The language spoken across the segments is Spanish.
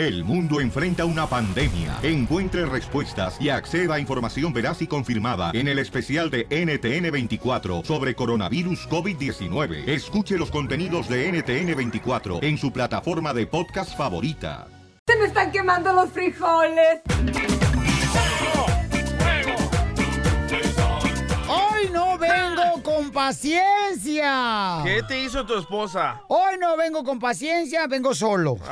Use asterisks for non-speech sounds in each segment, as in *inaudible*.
El mundo enfrenta una pandemia. Encuentre respuestas y acceda a información veraz y confirmada en el especial de NTN24 sobre coronavirus COVID-19. Escuche los contenidos de NTN24 en su plataforma de podcast favorita. Se me están quemando los frijoles. Hoy no vengo con paciencia. ¿Qué te hizo tu esposa? Hoy no vengo con paciencia, vengo solo. *laughs*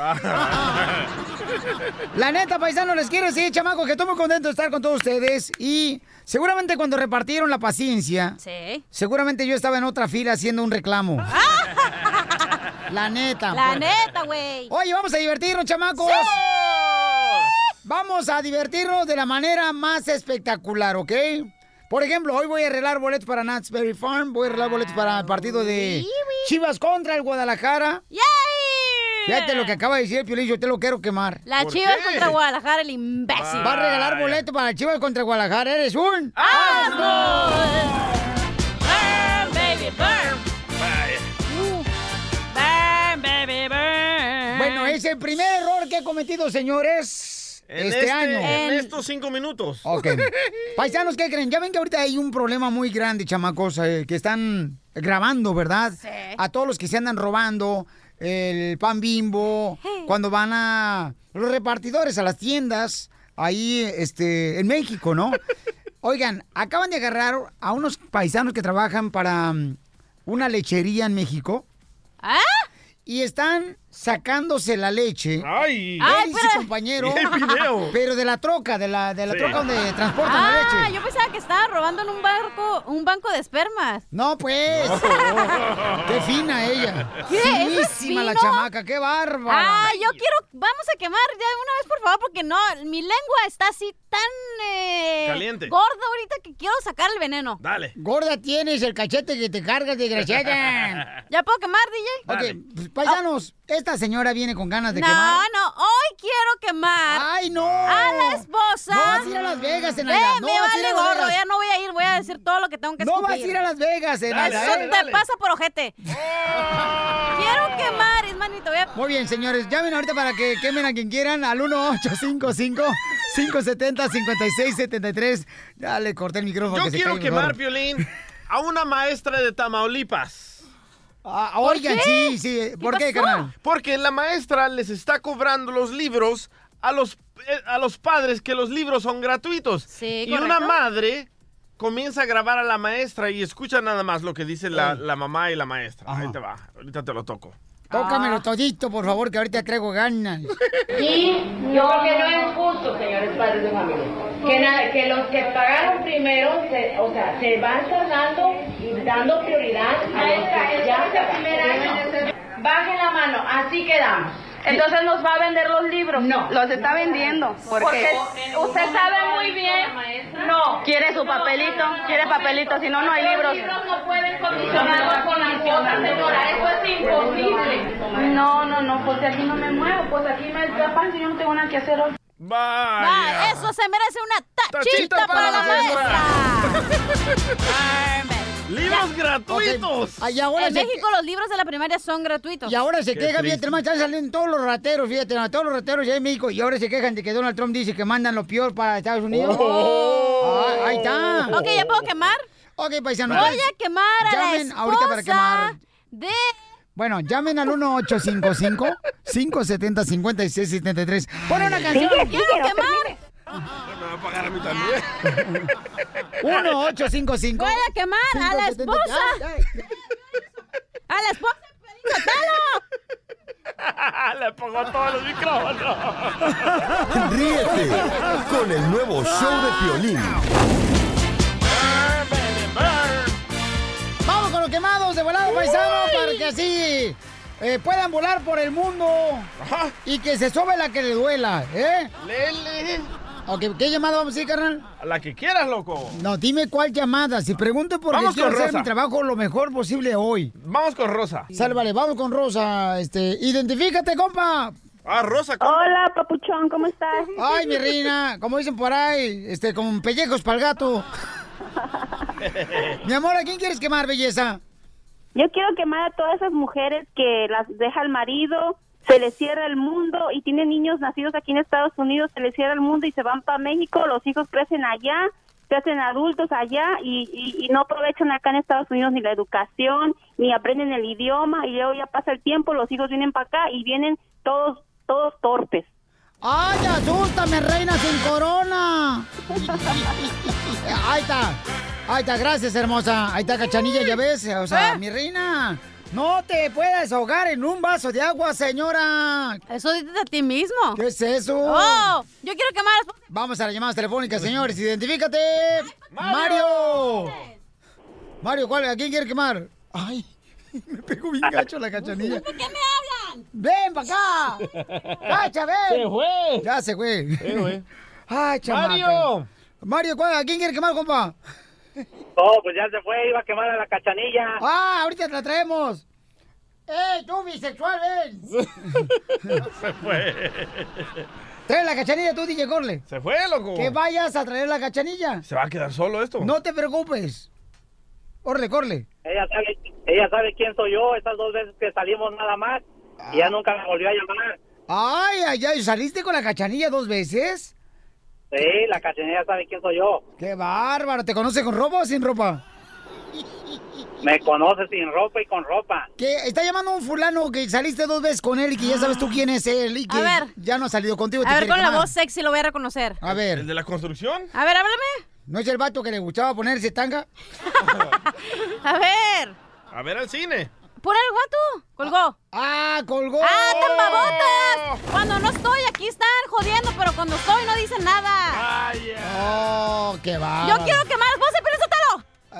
La neta, paisano, les quiero decir, chamaco, que estoy muy contento de estar con todos ustedes. Y seguramente cuando repartieron la paciencia, Sí. seguramente yo estaba en otra fila haciendo un reclamo. *laughs* La neta. La pues. neta, güey. Oye, vamos a divertirnos, chamacos. Vamos a divertirnos de la manera más espectacular, ¿ok? Por ejemplo, hoy voy a arreglar boletos para Berry Farm, voy a arreglar boletos para el partido de Chivas contra el Guadalajara. ¡Yay! Fíjate lo que acaba de decir el Piolín, yo te lo quiero quemar. La Chivas contra Guadalajara, el imbécil. Va a regalar boleto para Chivas contra Guadalajara, eres un... ¡Asno! Burn, baby, burn. Burn, baby, burn. Bueno, es el primer error que he cometido, señores, En este, año. En estos cinco minutos. Ok. *laughs* Paisanos, ¿qué creen? Ya ven que ahorita hay un problema muy grande, chamacos, eh, que están grabando, ¿verdad? Sí. A todos los que se andan robando el pan bimbo, cuando van a los repartidores a las tiendas, ahí este, en México, ¿no? *laughs* Oigan, acaban de agarrar a unos paisanos que trabajan para mm, una lechería en México. ¿Ah? Y están sacándose la leche. ¡Ay! Él Ay, y su pero- compañero. Y *laughs* el video. Pero de la troca, de la, de la Sí. troca donde transportan la Ah, leche. yo pensaba que estaba robando en un barco, un banco de espermas. No, pues. *laughs* Qué fina ella. ¿Qué? ¿Eso es Finísima la chamaca, qué bárbara. Ah, yo quiero, vamos a quemar ya una vez por favor, porque no, mi lengua está así tan eh, Caliente. gorda ahorita que quiero sacar el veneno. Dale. Gorda tienes el cachete que te cargas, desgraciada. *laughs* ¿Ya puedo quemar, DJ? ok, pues, paisanos, esta señora viene con ganas de no, quemar. no, hoy quiero quemar ¡Ay, no! a la esposa. No vas a ir a Las Vegas, Eh, Zenaida. No me vas a ir vale a Las gorro, Vegas. ya no voy a ir, voy a decir todo lo que tengo que No escupir. vas a ir a Las Vegas, Zenaida, Eso ¿eh? te pasa por ojete. *laughs* quiero quemar, es manito, voy a... Muy bien, señores, llamen ahorita para que quemen a quien quieran al 1855-570-5673. Ya le corté el micrófono. Yo que se quiero quemar, mejor. Piolín, a una maestra de Tamaulipas. Ah, oigan, qué? sí, sí. ¿Por qué, pasó? carnal? Porque la maestra les está cobrando los libros a los, eh, a los padres que los libros son gratuitos. Sí, y una correcto. madre comienza a grabar a la maestra y escucha nada más lo que dice la, la mamá y la maestra. Ajá. Ahí te va, ahorita te lo toco. Tócamelo Ah. todito, por favor, que ahorita traigo ganas. Y yo creo que no es justo, señores padres de familia, que, na- que los que pagaron primero, se, o sea, se van tardando dando prioridad a los que ya. Bajen la mano, así quedamos. Entonces nos va a vender los libros. No. Los está vendiendo. Porque, usted sabe muy bien. No. Quiere su papelito, quiere papelito, si no, no hay libros. Los libros no pueden condicionarlos con las cosas, señora, eso es imposible. No, no, no, pues aquí no me muevo, pues aquí me escapan si yo no tengo nada que hacer hoy. Vaya. Eso se merece una tachita, Tachita para, para la la maestra. *laughs* ¡Libros gratuitos! Ay, ahora en se, México los libros de la primaria son gratuitos. y ahora se Qué quejan, triste. fíjate, están saliendo todos los rateros, fíjate, hermano, todos los rateros ya en México, y ahora se quejan de que Donald Trump dice que mandan lo peor para Estados Unidos. Oh. Ah, ahí está. Ok, ¿ya puedo quemar? Ok, paisano. Voy a quemar a la Llamen ahorita para quemar. de... Bueno, llamen al 1855-570-5673. Pon una canción. ¡Quiero quemar! Me va a pagar a mí también. 1855. Voy a quemar a la 570. esposa. ¡A la esposa! *laughs* Le pongo todos los micrófonos. Ríete con el nuevo show de Piolín. Vamos con los quemados de volado paisano para que así eh, puedan volar por el mundo Ajá. y que se sobe la que le duela, ¿eh? Lele. Ok, ¿qué llamada vamos a decir, carnal? A la que quieras, loco. No, dime cuál llamada. Si pregunto por qué quiero hacer mi trabajo lo mejor posible hoy. Vamos con Rosa. Sale, vale, vamos con Rosa. Este, identifícate, compa. Ah, Rosa, ¿cómo? Hola, papuchón, ¿cómo estás? Ay, mi reina, como dicen por ahí, este, con pellejos para el gato. *laughs* mi amor, ¿a quién quieres quemar, belleza? Yo quiero quemar a todas esas mujeres que las deja el marido, se les cierra el mundo y tienen niños nacidos aquí en Estados Unidos, se les cierra el mundo y se van para México, los hijos crecen allá, se hacen adultos allá y, y- y no aprovechan acá en Estados Unidos ni la educación, ni aprenden el idioma y luego ya pasa el tiempo, los hijos vienen para acá y vienen todos, todos torpes. ¡Ay, asústame, reina sin corona! *laughs* Ahí está. Ahí está, gracias, hermosa. Ahí está, cachanilla, ya ves. O sea, mi reina. No te puedes ahogar en un vaso de agua, señora. Eso dices a ti mismo. ¿Qué es eso? Oh, yo quiero quemar. Vamos a las llamadas telefónicas, señores. Identifícate. Mario. Mario, ¿cuál? ¿A quién quiere quemar? Ay, *laughs* me pegó bien gacho la cachanilla. ¿Por qué me hablan? ¡Ven para acá! ¡Cacha, ven! Se fue. Ya se fue. Se fue. *laughs* Ay, chamaca. Mario. Mario, ¿cuál? ¿a quién quiere quemar, compa? *laughs* Oh, pues ya se fue, iba a quemar a la cachanilla. ¡Ah, ahorita te la traemos! ¡Eh, tú bisexual, ven! *laughs* Se fue. Trae la cachanilla tú, DJ Corle. Se fue, loco. Que vayas a traer la cachanilla. ¿Se va a quedar solo esto? No te preocupes. Corre, corre. Ella sabe, ella sabe quién soy yo, esas dos veces que salimos nada más. Y ya nunca me volvió a llamar. Ay, ay, ay, ¿saliste con la cachanilla dos veces? Sí, la cachanilla sabe quién soy yo. ¡Qué bárbaro! ¿Te conoce con ropa o sin ropa? Me conoce sin ropa y con ropa. Que está llamando un fulano que saliste dos veces con él y que ya sabes tú quién es él y que A ver. ya no ha salido contigo. A ver, con la voz sexy lo voy a reconocer. A ver. ¿El de la construcción? A ver, háblame. ¿No es el vato que le gustaba ponerse tanga? *laughs* A ver. A ver al cine. ¿Por el guato? Colgó. ¡Ah, colgó! ¡Ah, tan babotas! Cuando no estoy, aquí están jodiendo, pero cuando estoy no dicen nada. ¡Oh, qué va! Yo quiero quemar las voces, pero eso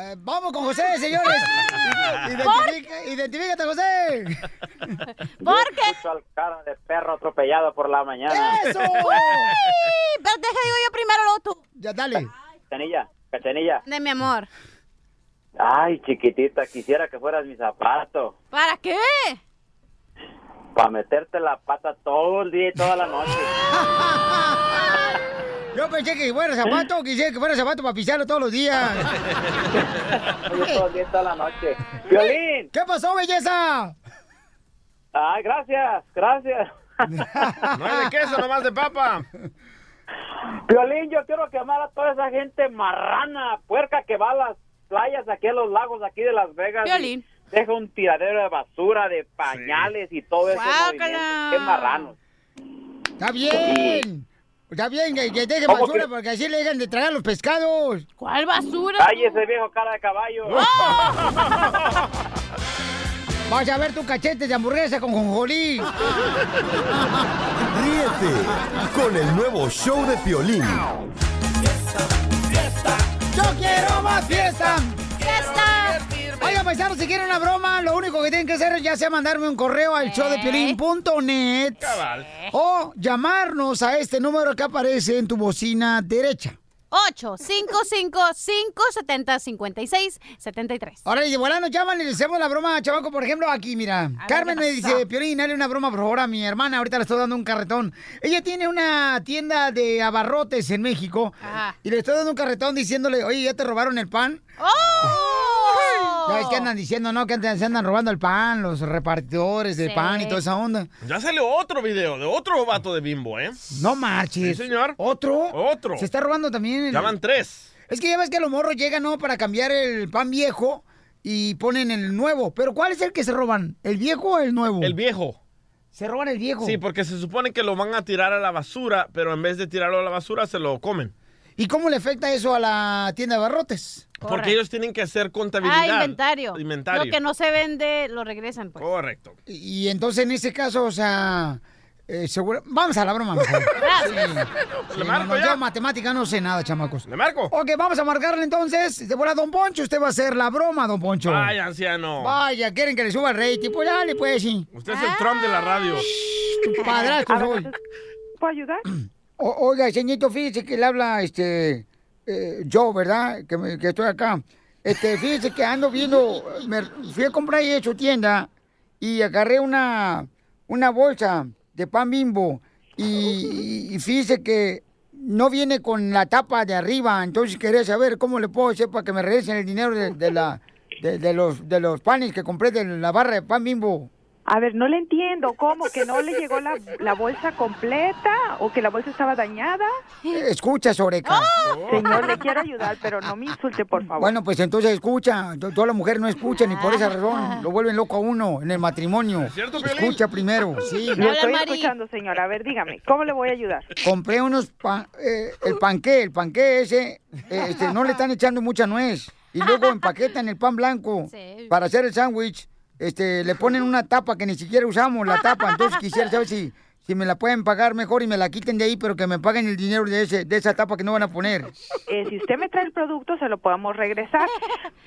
Eh, vamos con José, señores. Identifica- identifícate, José. ¿Por qué? Al cara de perro atropellado por la mañana. ¡Eso! ¡Uy! Pero deja digo yo primero, luego tú. Ya, dale. Cachanilla, cachanilla. De mi amor. Ay, chiquitita, quisiera que fueras mi zapato. ¿Para qué? Para meterte la pata todo el día y toda la noche. *laughs* Yo pensé que fuera zapato, quisiera que fuera zapato para pisarlo todos los días. *laughs* Yo todo el día y toda la noche. *laughs* ¡Violín! ¿Qué pasó, belleza? Ay, gracias, gracias. No hay de queso, nomás de papa. Violín, yo quiero quemar a toda esa gente marrana, puerca que va a las playas aquí a los lagos aquí de Las Vegas. Violín. Deja un tiradero de basura, de pañales y todo movimiento. Qué marranos. Está bien. Está bien que, que deje ¿Cómo basura que? porque así le dejan de tragar los pescados. ¿Cuál basura? Ay, ese viejo cara de caballo. *laughs* Vas a ver tu cachete de hamburguesa con jonjolí. Ríete con el nuevo show de Piolín. ¡Yo quiero más fiesta! ¡Fiesta! Oigan, paisanos, si quieren una broma, lo único que tienen que hacer es ya sea mandarme un correo al showdepiolín.net Cabal. o llamarnos a este número que aparece en tu bocina derecha. 855-570-5673. Ahora, y de volada nos llaman y le hacemos la broma, chavaco. Por ejemplo, aquí, mira. Carmen me ¿qué dice? Piolín, dale una broma, por favor, a mi hermana. Ahorita le estoy dando un carretón. Ella tiene una tienda de abarrotes en México. Ajá. Y le estoy dando un carretón diciéndole, oye, ¿ya te robaron el pan? ¡Oh! Ya ves que andan diciendo, ¿no? Que andan- se andan robando el pan, los repartidores de Sí. pan y toda esa onda. Ya salió otro video de otro vato de bimbo, ¿eh? No marches. Sí, señor. ¿Otro? Otro. Se está robando también. el- Ya van tres. Es que ya ves que los morros llegan, ¿no? Para cambiar el pan viejo y ponen el nuevo. Pero ¿cuál es el que se roban? ¿El viejo o el nuevo? El viejo. Se roban el viejo. Sí, porque se supone que lo van a tirar a la basura, pero en vez de tirarlo a la basura, se lo comen. ¿Y cómo le afecta eso a la tienda de barrotes? Porque ellos tienen que hacer contabilidad. Ah, inventario. Inventario. Lo que no se vende, lo regresan, pues. Correcto. Y, y entonces en ese caso, o sea, eh, seguro... Vamos a la broma mejor. *laughs* Gracias. Sí, ¿Le no, marco no, ya? yo matemática no sé nada, chamacos. ¿Le marco? Ok, vamos a marcarle entonces. De buena, don Poncho, usted va a hacer la broma, don Poncho. Ay, anciano. Vaya, quieren que le suba el rating. Pues dale, pues sí. Usted es el Trump de la radio. Tu padrastro soy. ¿Puedo ayudar? *clears throat* O- oiga, señorito, fíjese que le habla este eh, yo, ¿verdad? Que, me- que estoy acá. Este, fíjese que ando viendo, me fui a comprar ahí en su tienda y agarré una, una bolsa de pan bimbo y, fíjese que no viene con la tapa de arriba, entonces quería saber cómo le puedo hacer para que me regresen el dinero de, la, de los, de los panes que compré de la barra de pan bimbo. A ver, no le entiendo. ¿Cómo? ¿Que no le llegó la, la bolsa completa? ¿O que la bolsa estaba dañada? Escucha, Soreca. Señor, le quiero ayudar, pero no me insulte, por favor. Bueno, pues entonces escucha. To- Toda la mujer no escucha ni por esa razón lo vuelven loco a uno en el matrimonio. Escucha primero, sí. Lo estoy escuchando, señor. A ver, dígame, ¿cómo le voy a ayudar? Compré unos pan, eh, el panqué, el panqué ese, eh, este, no le están echando mucha nuez. Y luego empaquetan el pan blanco para hacer el sándwich. Este, le ponen una tapa que ni siquiera usamos la tapa. Entonces *laughs* quisiera saber si, si me la pueden pagar mejor y me la quiten de ahí, pero que me paguen el dinero de ese, de esa tapa que no van a poner. Eh, si usted me trae el producto, se lo podemos regresar,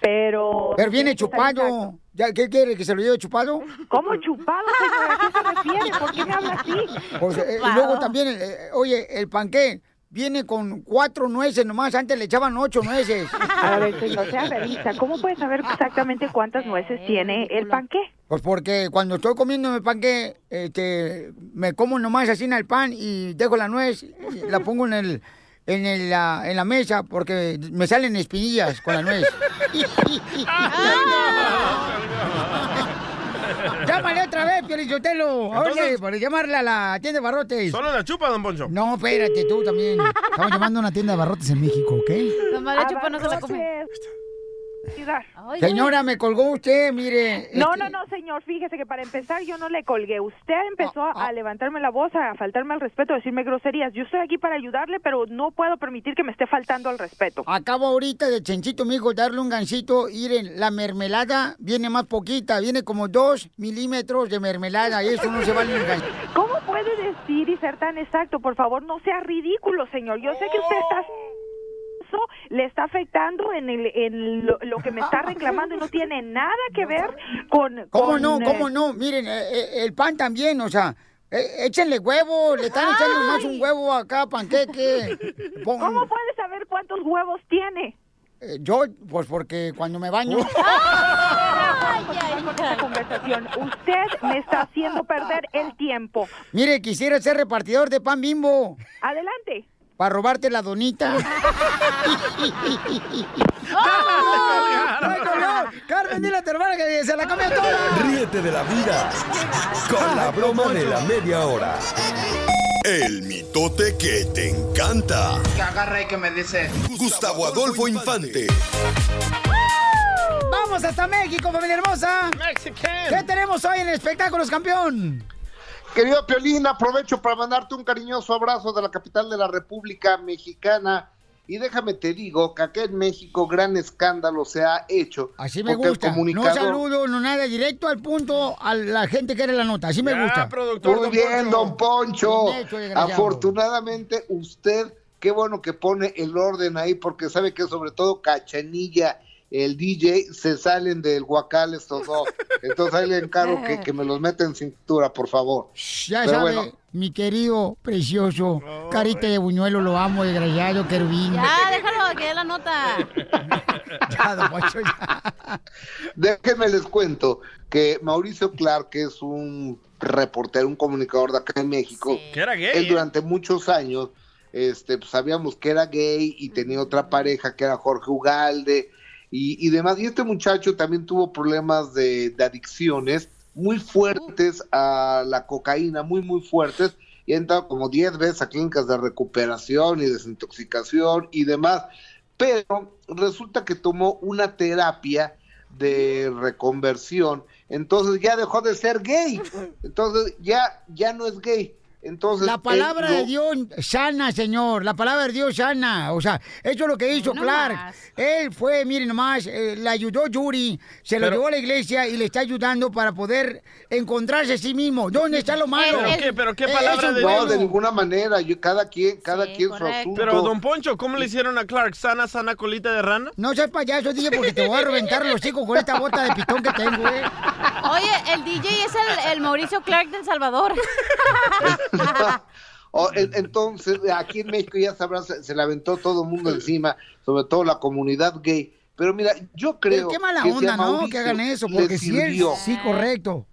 pero... Pero viene chupado. ¿Ya, ¿Qué quiere? ¿Que se lo lleve chupado? ¿Cómo chupado, señora? ¿A qué se refiere? ¿Por qué me habla así? Pues, eh, y luego también, eh, oye, el panqué viene con cuatro nueces nomás. Antes le echaban ocho nueces. A ver, señor, sea realista. ¿Cómo puede saber exactamente cuántas nueces tiene el panqué? Pues porque cuando estoy comiendo el panqué, este, me como nomás así en el pan y dejo la nuez, y la pongo en el, en el, la, en la mesa porque me salen espinillas con la nuez. *laughs* *laughs* Llámale otra vez, Piolichotelo. Oye, Entonces- para llamarle a la tienda de barrotes. Solo la chupa, don Poncho. No, espérate, tú también. Estamos llamando a una tienda de barrotes en México, ¿ok? Nomás la chupa no se la come. Ayudar. Señora, me colgó usted, mire. No, este, no, no, señor, fíjese que para empezar yo no le colgué. Usted empezó a levantarme la voz, a faltarme al respeto, a decirme groserías. Yo estoy aquí para ayudarle, pero no puedo permitir que me esté faltando al respeto. Acabo ahorita de Chenchito, mijo, darle un gancito. Miren, la mermelada viene más poquita, viene como dos milímetros de mermelada. Y eso no se vale un gancito. *laughs* ¿Cómo puede decir y ser tan exacto? Por favor, no sea ridículo, señor. Yo sé que usted está eso le está afectando en, el, en lo, lo que me está *laughs* reclamando y no tiene nada que ver con... ¿Cómo con, no? eh, ¿Cómo no? Miren, eh, eh, el pan también, o sea, eh, échenle huevo, le están echando más un huevo acá, panqueque. *laughs* Pon- ¿Cómo puede saber cuántos huevos tiene? eh, yo, pues porque cuando me baño. *laughs* Esta conversación. Usted me está haciendo perder el tiempo. Mire, quisiera ser repartidor de pan bimbo. Adelante. Para robarte la donita. *laughs* Carmen, dile a tu hermana que se la comió toda. Ríete de la vida con la broma de la media hora. El mitote que te encanta. Que agarra y que me dice. Gustavo Adolfo Infante. Vamos hasta México, familia hermosa. ¿Qué tenemos hoy en Espectáculos Campeón? Querido Piolín, aprovecho para mandarte un cariñoso abrazo de la capital de la República Mexicana. Y déjame te digo que acá en México gran escándalo se ha hecho. Así me gusta. No comunicador- saludo, no nada, directo al punto a la gente que era la nota. Así me gusta. Muy bien, don Poncho. Hecho, desgraciado. Afortunadamente, usted, qué bueno que pone el orden ahí, porque sabe que sobre todo Cachanilla, el DJ, se salen del guacal estos dos. *laughs* Entonces ahí le encargo que, que me los meta en cintura, por favor. Ya Pero sabe, bueno, mi querido, precioso, carita de buñuelo, lo amo, desgraciado, querubín. Ya, déjalo, que dé la nota. *laughs* Ya, don Poncho, ya. Déjenme les cuento que Mauricio Clark, que es un reportero, un comunicador de acá en México, Que era gay, él ¿eh? durante muchos años, este, pues, sabíamos que era gay y tenía otra pareja que era Jorge Ugalde y, y demás. Y este muchacho también tuvo problemas de, de adicciones muy fuertes a la cocaína, muy, muy fuertes. Y ha entrado como 10 veces a clínicas de recuperación y desintoxicación y demás. Pero resulta que tomó una terapia de reconversión, entonces ya dejó de ser gay, *laughs* entonces ya, ya no es gay. Entonces, La palabra él de Dios sana, señor. La palabra de Dios sana. O sea, eso es lo que hizo No Clark. más. Él fue, miren nomás, eh, le ayudó Yuri, se lo llevó a la iglesia y le está ayudando para poder encontrarse a sí mismo. ¿Dónde está lo malo? ¿Pero qué? ¿Pero qué Eh, palabra eso de es No, de ninguna manera, yo, cada quien, cada Sí, quien su asunto. Pero, don Poncho, ¿cómo le hicieron a Clark? ¿Sana, sana colita de rana? No seas payaso, dije, porque te voy a reventar los hijos con esta bota de pitón que tengo, eh. Oye, el DJ es el, el Mauricio Clark del Salvador. *laughs* *laughs* O, entonces, aquí en México ya sabrás, se, se le aventó todo el mundo encima, sobre todo la comunidad gay. Pero mira, yo creo Qué mala que si a onda, ¿no? Mauricio Que hagan eso, porque si él... sirvió, Sí, correcto.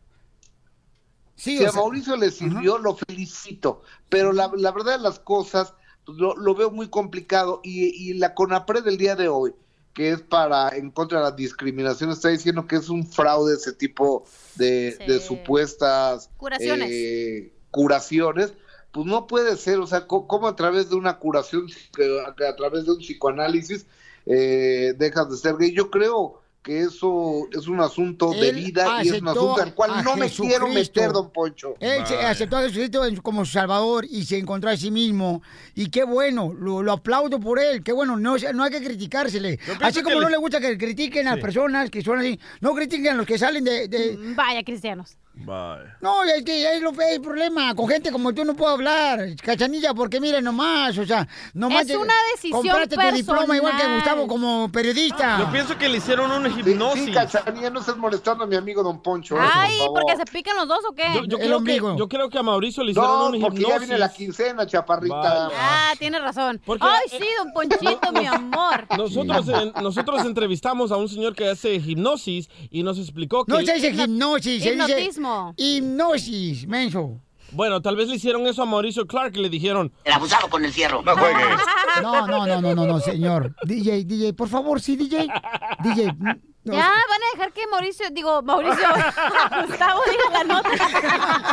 Sí, si o a sea, Mauricio le sirvió, lo felicito. Pero la, la verdad de las cosas, lo, lo veo muy complicado. Y, y la CONAPRED del día de hoy que es para en contra de la discriminación, está diciendo que es un fraude ese tipo de, Sí. de supuestas Curaciones. eh, curaciones. Pues no puede ser, o sea, ¿cómo a través de una curación, que a, través de un psicoanálisis, eh, dejas de ser gay? Yo creo que eso es un asunto de vida y es un asunto al cual no me quiero meter, don Poncho. Él se aceptó a Jesucristo como su Salvador y se encontró a sí mismo. Y qué bueno, lo, lo aplaudo por él. Qué bueno, no, no hay que criticársele. Así como no le- le gusta que critiquen a las Sí. personas que son así, no critiquen a los que salen de... de- Vaya, cristianos. No, es que es lo problema. Con gente como tú no puedo hablar, cachanilla, porque miren nomás, o sea, nomás Es una decisión compraste tu diploma igual que personal. Gustavo como periodista. Yo pienso que le hicieron una hipnosis. Sí, cachanilla, no estés molestando a mi amigo don Poncho. eh, Ay, por porque se pican los dos o qué? Yo, yo creo que, yo creo que a Mauricio le hicieron No, una porque hipnosis. ya viene la quincena, chaparrita. Ah, tiene razón. Porque- Ay, sí, don Ponchito, mi amor. *laughs* Nosotros, en- nosotros entrevistamos a un señor que hace hipnosis y nos explicó que... No se dice hipnosis, se dice Hipnotismo. hipnosis, menso. Bueno, tal vez le hicieron eso a Mauricio Clark y le dijeron... El abusado con el fierro. No juegues. *laughs* No, no, no, no, no, no, señor. DJ, DJ, por favor, sí, DJ. DJ. *laughs* no, Ya, van a dejar que Mauricio, digo, Mauricio, *laughs* Gustavo diga la nota.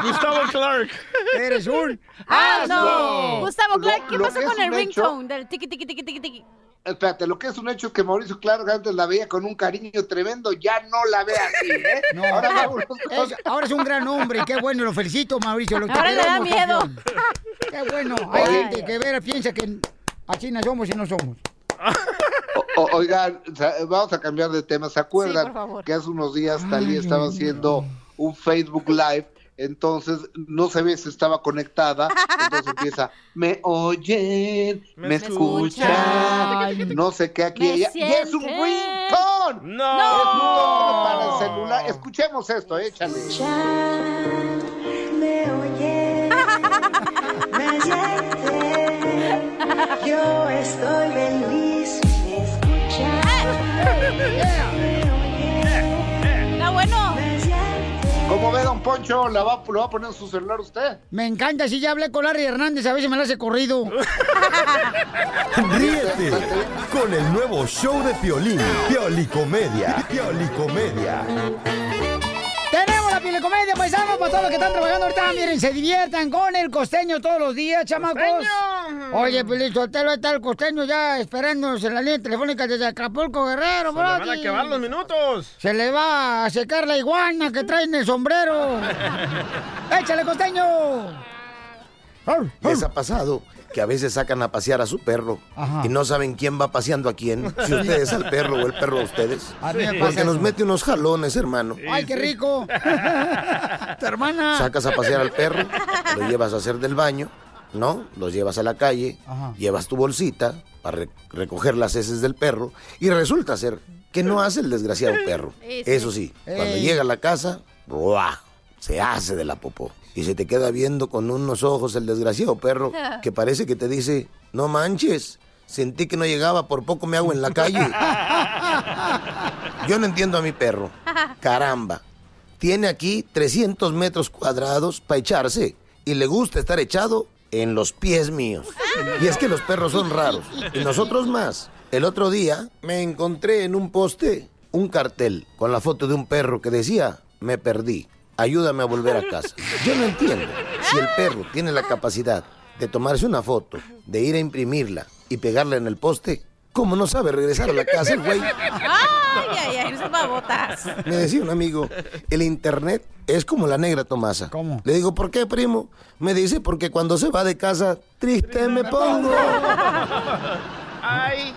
Gustavo Clark. Eres un Ah, no. Gustavo Clark, ¿qué lo pasó con el ringtone del tiki tiki tiki tiki tiki? Espérate, lo que es un hecho es que Mauricio Clark antes la veía con un cariño tremendo, ya no la ve así, ¿eh? No, ahora, con- es, ahora es un gran hombre, qué bueno, lo felicito, Mauricio. Lo Ahora le da miedo. campeón. Qué bueno, hay Oye. gente que vera piensa que así no somos y no somos. O- o- oigan, vamos a cambiar de tema. ¿Se acuerdan Sí, por favor. que hace unos días Talía estaba haciendo un Facebook Live? Entonces no se ve si estaba conectada. Entonces empieza, me oyen, me, escuchan, no sé qué aquí Me ella. Y es un sienten. ringtone. No. Es un tono para el celular. Escuchemos esto, échale. Me oye, *laughs* me siente, yo estoy feliz, me escucha, *laughs* Está bueno. ¿Cómo ve, don Poncho? ¿La va, ¿Lo va a poner en su celular usted? Me encanta, si ya hablé con Larry Hernández, a veces me lo hace corrido. *laughs* Ríete con el nuevo show de Piolín, Piolicomedia, Piolicomedia. Pilecomedia, paisanos, para todos los que están trabajando ahorita. Miren, se diviertan con el costeño todos los días, chamacos. Oye, Pelín Sotelo, está el costeño ya esperándonos en la línea telefónica desde Acapulco, Guerrero, Se le van a acabar los minutos. Se le va a secar la iguana que trae en el sombrero. *laughs* ¡Échale, costeño! Les ha pasado que a veces sacan a pasear a su perro Ajá. y no saben quién va paseando a quién, si ustedes al perro o el perro a ustedes. A mí me pasa Porque nos mete unos jalones, hermano. ¡Ay, qué rico! *laughs* ¡Tu hermana! Sacas a pasear al perro, lo llevas a hacer del baño, ¿no? Los llevas a la calle, Ajá. llevas tu bolsita para re- recoger las heces del perro y resulta ser que no hace el desgraciado perro. Sí, sí. Eso sí, cuando llega a la casa, ¡buah! se hace de la popó. Y se te queda viendo con unos ojos el desgraciado perro *laughs* que parece que te dice, no manches, sentí que no llegaba, por poco me hago en la calle. Yo no entiendo a mi perro. *laughs* Caramba. Tiene aquí 300 metros cuadrados para echarse y le gusta estar echado en los pies míos. Y es que los perros son raros y nosotros más. El otro día me encontré en un poste un cartel con la foto de un perro que decía, me perdí, ayúdame a volver a casa. Yo no entiendo. Si el perro tiene la capacidad de tomarse una foto, de ir a imprimirla y pegarla en el poste, ¿cómo no sabe regresar a la casa el güey? Ay, ay, ay, esas babotas. Me decía un amigo, el internet es como la negra Tomasa. ¿Cómo? Le digo, ¿por qué, primo? Me dice, porque cuando se va de casa, triste me pongo. Ay.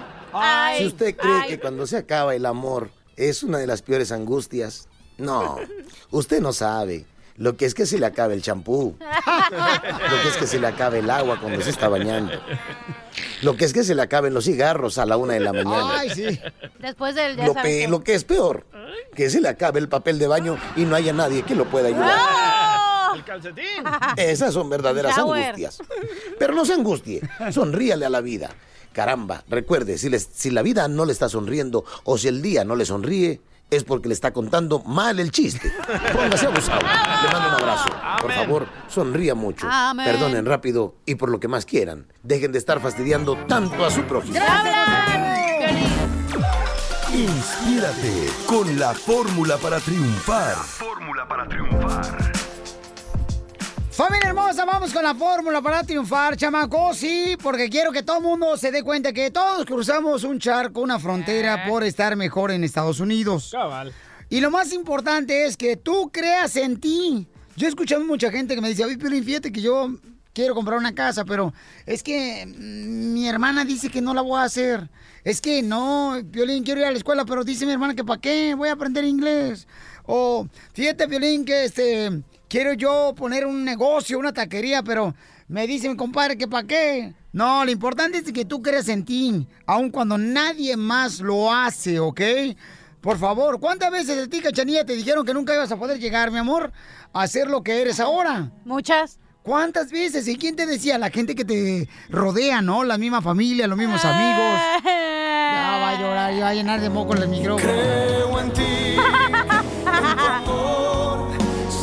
si usted cree que cuando se acaba el amor es una de las peores angustias, no, usted no sabe. Lo que es que se le acabe el champú. Lo que es que se le acabe el agua cuando se está bañando. Lo que es que se le acaben los cigarros a la una de la mañana. Ay, sí. Después del ya Lo, pe- lo que es peor, que se le acabe el papel de baño y no haya nadie que lo pueda ayudar. El *laughs* calcetín. Esas son verdaderas Shower. angustias. Pero no se angustie, sonríale a la vida. Caramba, recuerde, si, les- si la vida no le está sonriendo o si el día no le sonríe, es porque le está contando mal el chiste. Póngase abusado. Le mando un abrazo. Por favor, sonría mucho. Perdonen rápido y por lo que más quieran. Dejen de estar fastidiando tanto a su prójimo. Inspírate con la fórmula para triunfar. Fórmula para triunfar. Familia hermosa, vamos con la fórmula para triunfar, chamacos. Sí, porque quiero que todo el mundo se dé cuenta que todos cruzamos un charco, una frontera por estar mejor en Estados Unidos. Cabal. Y lo más importante es que tú creas en ti. Yo he escuchado mucha gente que me dice, oye, Piolín, fíjate que yo quiero comprar una casa, pero es que mm, mi hermana dice que no la voy a hacer. Es que no, Piolín, quiero ir a la escuela, pero dice mi hermana que para qué, voy a aprender inglés. O fíjate, Piolín, que este, quiero yo poner un negocio, una taquería, pero me dice mi compadre que para qué. No, lo importante es que tú creas en ti, aun cuando nadie más lo hace, ¿ok? Por favor, ¿cuántas veces a ti, Cachanilla, te dijeron que nunca ibas a poder llegar, mi amor, a ser lo que eres ahora? Muchas. ¿Cuántas veces? ¿Y quién te decía? La gente que te rodea, ¿no? La misma familia, los mismos amigos. Ya va a llorar, ya va a llenar de moco el micrófono. Creo en ti,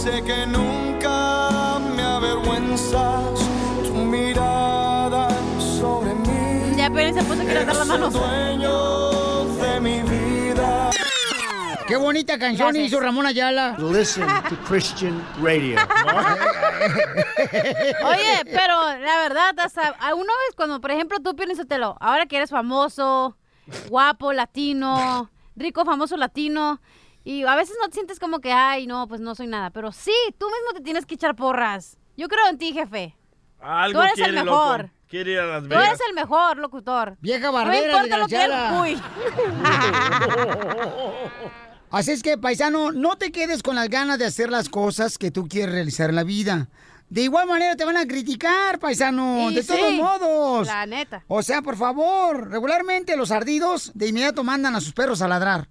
Sé que nunca me avergüenzas. Tu mirada sobre mí. Ya, pero se puso a levantar las manos. Dueño de mi vida. Qué bonita canción Gracias. hizo Ramón Ayala. Listen to Christian radio. *laughs* Oye, pero la verdad, hasta una vez cuando, por ejemplo, tú piénsatelo, ahora que eres famoso, guapo, latino, rico, famoso latino, y a veces no te sientes como que, ay, no, pues no soy nada, pero sí, tú mismo te tienes que echar porras. Yo creo en ti, jefe. Algo Tú eres quiere, el mejor. loco. Quiere ir a Las Tú Vegas. eres el mejor locutor. Vieja No barbera, importa lo que. Uy. Así es que, paisano, no te quedes con las ganas de hacer las cosas que tú quieres realizar en la vida. De igual manera te van a criticar, paisano, Y de sí, todos modos. La neta. O sea, por favor, regularmente los ardidos de inmediato mandan a sus perros a ladrar.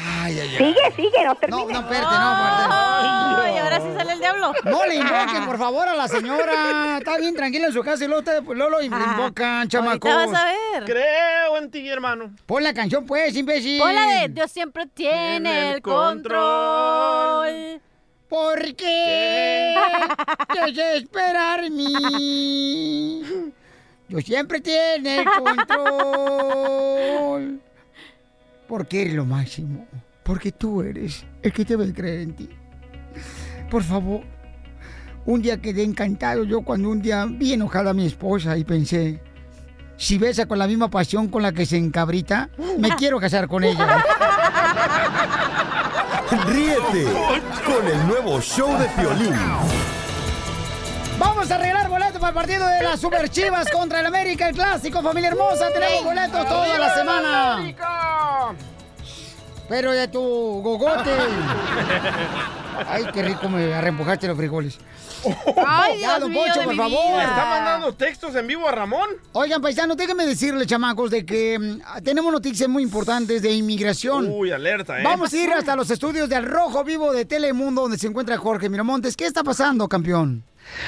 Ay, ay, ay. Sigue, sigue, no No, termine. no, espérate, no, espérate. Ay, ahora sí sale el diablo. No le invoquen, por favor, a la señora. Está bien tranquila en su casa y luego, te- luego lo invocan, chamacos. Ahorita vas a ver. Creo en ti, hermano. Pon la canción, pues, imbécil. Pon la de Dios siempre tiene el control. ¿Por qué desesperarme? Yo siempre tiene el control. Porque eres lo máximo. Porque tú eres el que debe creer en ti. Por favor. Un día quedé encantado yo cuando un día vi enojada a mi esposa y pensé, si besa con la misma pasión con la que se encabrita, me quiero casar con ella. Ríete con el nuevo show de Piolín. Vamos a regalar boletos para el partido de las Super Chivas contra el América, el clásico, familia hermosa. Tenemos boletos toda la semana. Pero de tu gogote. *laughs* Ay, qué rico me arrempujaste los frijoles. Ay, Ya, Dios don de por favor. vida. ¿Le está mandando textos en vivo a Ramón? Oigan, paisanos, déjenme decirles, chamacos, de que mm, tenemos noticias muy importantes de inmigración. Uy, alerta, ¿eh? Vamos a ir hasta los estudios del Rojo Vivo de Telemundo, donde se encuentra Jorge Miramontes. ¿Qué está pasando, campeón?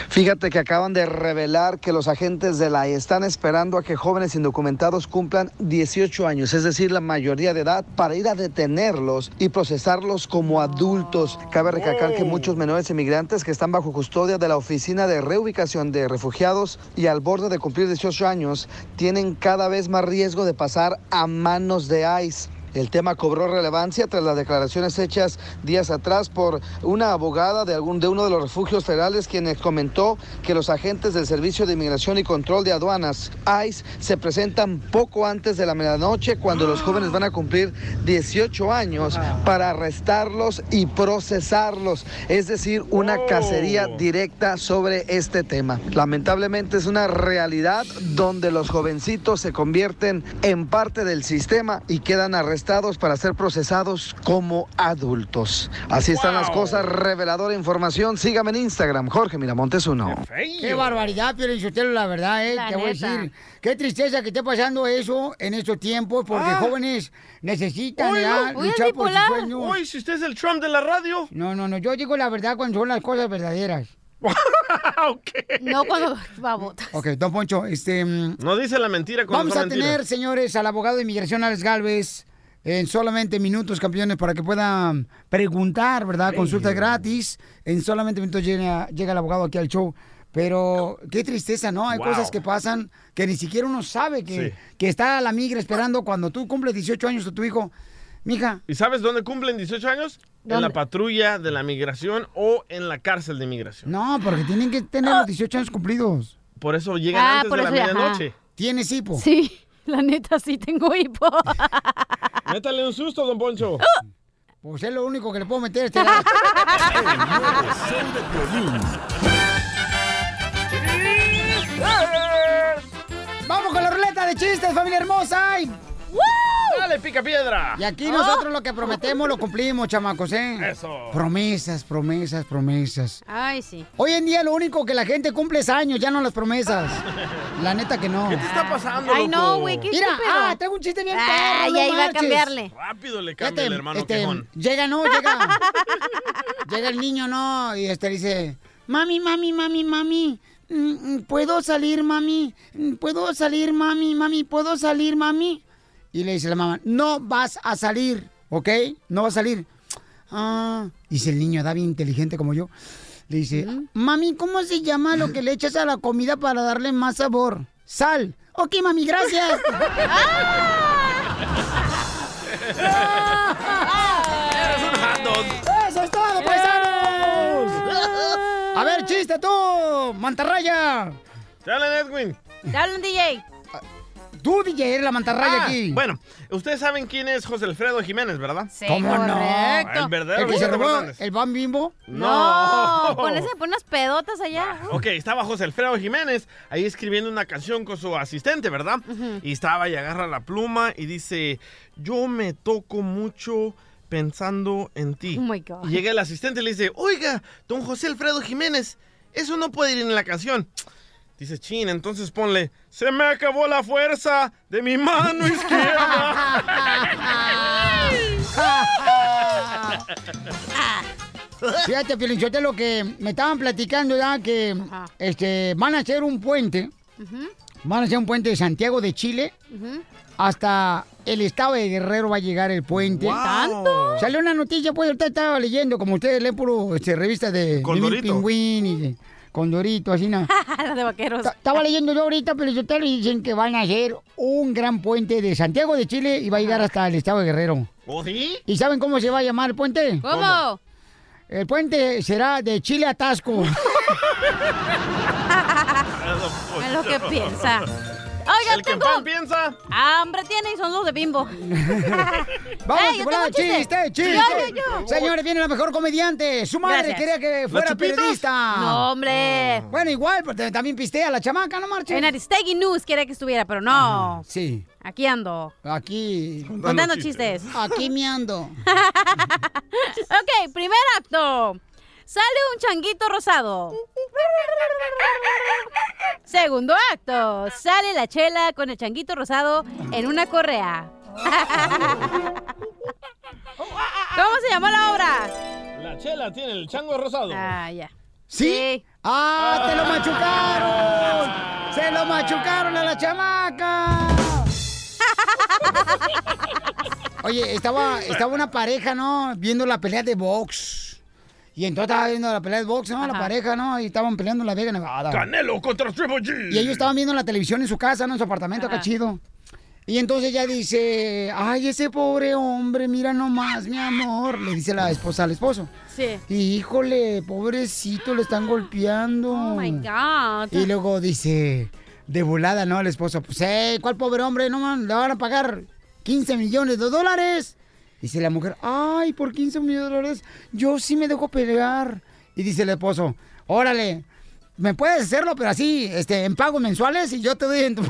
Fíjate que acaban de revelar que los agentes de la están esperando a que jóvenes indocumentados cumplan 18 años, es decir, la mayoría de edad, para ir a detenerlos y procesarlos como adultos. Cabe recalcar que muchos menores inmigrantes que están bajo custodia de la Oficina de Reubicación de Refugiados y al borde de cumplir 18 años tienen cada vez más riesgo de pasar a manos de ICE. El tema cobró relevancia tras las declaraciones hechas días atrás por una abogada de, algún, de uno de los refugios federales quien comentó que los agentes del Servicio de Inmigración y Control de Aduanas, ICE, se presentan poco antes de la medianoche cuando los jóvenes van a cumplir 18 años para arrestarlos y procesarlos. Es decir, una cacería directa sobre este tema. Lamentablemente es una realidad donde los jovencitos se convierten en parte del sistema y quedan arrestados para ser procesados como adultos. Así están las cosas. Reveladora información. Sígame en Instagram, Jorge Miramontes uno. Qué barbaridad, Pio Sotelo, la verdad, ¿eh? La Te voy a neta. decir. Qué tristeza que esté pasando eso en estos tiempos, porque Ah. jóvenes necesitan Uy, no. Uy, luchar es por sus sueños. Uy, si usted es el Trump de la radio. No, no, no, yo digo la verdad cuando son las cosas verdaderas. *laughs* No cuando *laughs* babota. Ok, don Poncho, este... mm, No dice la mentira cuando Vamos a tener, señores, al abogado de inmigración Alex Galvez en solamente minutos, campeones, para que puedan preguntar, ¿verdad? Consulta gratis. En solamente minutos llega, llega el abogado aquí al show. Pero qué tristeza, ¿no? Hay Wow. cosas que pasan que ni siquiera uno sabe que, Sí. que está la migra esperando cuando tú cumples 18 años o tu hijo. Mija. ¿Y sabes dónde cumplen 18 años? En la patrulla de la migración o en la cárcel de migración. No, porque tienen que tener los 18 años cumplidos. Por eso llegan Ah, antes por de la medianoche. ¿Tienes hipo? Sí, la neta sí tengo hipo. *laughs* Métale un susto, don Poncho. *gasps* Pues es lo único que le puedo meter a este *laughs* Vamos con la ruleta de chistes, familia hermosa. Y... Dale, pica piedra. Y aquí nosotros lo que prometemos lo cumplimos, chamacos, ¿eh? Eso. Promesas, promesas, promesas. Ay, sí. Hoy en día lo único que la gente cumple es años, ya no las promesas. *laughs* La neta que no. ¿Qué te está pasando, Ay, no, güey, qué Mira, estúpido. ah, tengo un chiste bien Ah, perro, no ya iba a marches. cambiarle. Rápido le Fíjate, cambia el hermano este, quejón. llega, no, llega. *laughs* llega el niño, no, y este dice, mami, mami, mami, mami, mm, mm, ¿puedo salir, mami? Mm, ¿Puedo salir, mami, mami? ¿Puedo salir, mami? Y le dice la mamá, no vas a salir, ¿ok? No vas a salir. Ah, dice el niño, da bien inteligente como yo. Le dice, mami, ¿cómo se llama lo que le echas a la comida para darle más sabor? Sal. Ok, mami, gracias. *laughs* Eres un hot dog. ¡Eso es todo, paisanos! A ver, chiste tú, mantarraya. Dale, Edwin. Dale un DJ. Tú, DJ, eres la mantarraya Ah, aquí. Bueno, ustedes saben quién es José Alfredo Jiménez, ¿verdad? Sí, ¿Cómo no? correcto. El verdadero ¿El que se Vicente robó Fernández. el pan bimbo? No, con ese pon unas pedotas allá. Ok, estaba José Alfredo Jiménez ahí escribiendo una canción con su asistente, ¿verdad? Y estaba y agarra la pluma y dice, yo me toco mucho pensando en ti. Oh my God. Y llega el asistente y le dice, oiga, don José Alfredo Jiménez, eso no puede ir en la canción. Dice, chin, entonces ponle, se me acabó la fuerza de mi mano izquierda. *laughs* Fíjate, Pilinchote, lo que me estaban platicando ya que este, van a hacer un puente, van a hacer un puente de Santiago de Chile hasta el estado de Guerrero va a llegar el puente. Wow. ¿Tanto? Salió una noticia, pues ahorita estaba leyendo, como ustedes leen puro este, revistas de, Pingüín y de Condorito, así nada. *laughs* La de vaqueros. Ta- Estaba leyendo yo ahorita, pero yo te dicen que van a hacer un gran puente de Santiago de Chile y va a llegar hasta el estado de Guerrero. ¿Oh, sí? ¿Y saben cómo se va a llamar el puente? ¿Cómo? El puente será de Chile a Tasco. *laughs* Es lo que piensa. Oiga, El que en tengo... pan piensa. Hambre tiene y son los de bimbo. *laughs* Vamos, Ey, yo un chiste, chiste. Yo, yo, yo. Señores, viene la mejor comediante. Su madre Gracias. quería que fuera periodista. No, hombre. Bueno, igual, porque también pistea la chamaca, ¿no, Marche? En Aristegui News quería que estuviera, pero no. Sí. Aquí ando. Aquí. Contando chistes. Aquí me ando. *laughs* ok, primer acto. Sale un changuito rosado. Segundo acto. Sale la chela con el changuito rosado en una correa. ¿Cómo se llamó la obra? La chela tiene el chango rosado. Ah, ya. ¿Sí? ¡Ah, te lo machucaron! ¡Se lo machucaron a la chamaca! Oye, estaba, estaba una pareja, ¿no? Viendo la pelea de box. Y entonces estaba viendo la pelea de box, ¿no? La pareja, ¿no? Y estaban peleando en la Vega Nevada. Canelo contra Triple G. Y ellos estaban viendo la televisión en su casa, ¿no? En su apartamento, acá chido. Y entonces ella dice, ay, ese pobre hombre, mira nomás, mi amor. Le dice la esposa al esposo. Sí. Híjole, pobrecito, le están golpeando. Oh my God. Y luego dice, de volada, ¿no? Al esposo, pues, eh, ¿cuál pobre hombre? No, man, le van a pagar 15 millones de dólares. Dice la mujer, ay, por 15 millones de dólares, yo sí me dejo pelear. Y dice el esposo, órale, ¿me puedes hacerlo, pero así, este, en pagos mensuales y yo te doy en tu... *laughs*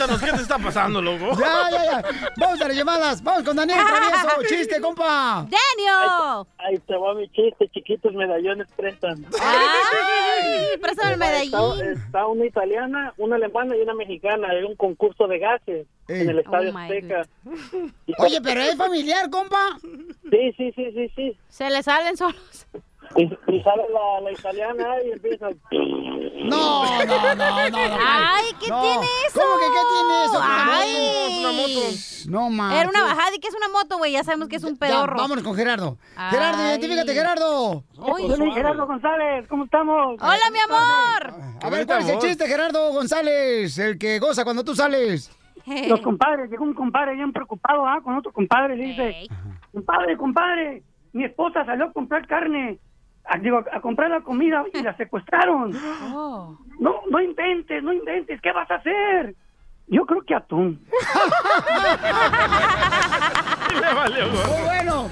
Cuéntanos qué te está pasando, loco. ya, ya, ya. Vamos a las llamadas, vamos con Daniel Travieso, *laughs* chiste, compa. ¡Daniel! Ahí te va mi chiste, chiquitos medallones prestan. ¡Ay! Préstame el medallín. Está, está una italiana, una alemana y una mexicana en un concurso de gases en el Estadio Oh, Azteca. Oye, pero es familiar, compa. Sí, sí, sí, sí, sí. Se le salen solos. Y, y sale la, la italiana y empieza... No, no, no, no. no Ay, ¿qué No. tiene eso? ¿Cómo que qué tiene eso? Ay. Es una moto. No, man. Era una bajada y que es una moto, güey. Ya sabemos que es un pedorro. vámonos con Gerardo. Ay. Gerardo, identifícate, Gerardo. Uy. Gerardo González, ¿cómo estamos? Hola, mi amor. A ver, ¿cuál es el chiste, Gerardo González? El que goza cuando tú sales. los compadres, llegó un compadre bien preocupado ah, con otro compadre, le dice, compadre, compadre, mi esposa salió a comprar carne, a, digo, a comprar la comida y la secuestraron. Oh. No, no inventes, no inventes, ¿qué vas a hacer? Yo creo que atún. *laughs* Muy bueno.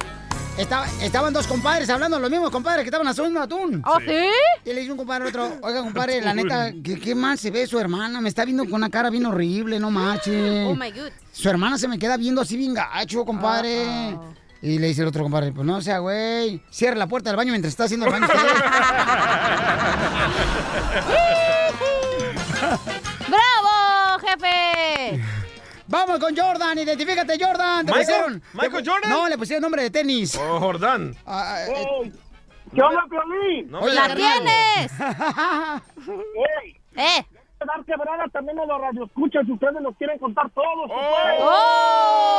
Estaba- estaban dos compadres hablando, los mismos compadres que estaban haciendo atún. ¿Oh, sí? Y le dice un compadre al otro, oiga, compadre, la neta, ¿qué, qué mal se ve su hermana? Me está viendo con una cara bien horrible, no manches. Oh, my God. Su hermana se me queda viendo así bien gacho, compadre. Y le dice el otro compadre, pues no sea, güey, cierra la puerta del baño mientras está haciendo el baño. *laughs* ¡Bravo, jefe! Vamos con Jordan, identifícate, Jordan. ¿Te ¿Michael? pusieron? ¿Michael te- Jordan? No, le pusieron nombre de tenis. Oh, Jordán. Ah, ¿Qué onda, Piolín? No ¡La tienes! ¡Ey! *laughs* ¡Eh! Dar quebrada también a los radioescuchas si ustedes nos quieren contar todos. ¡Oh!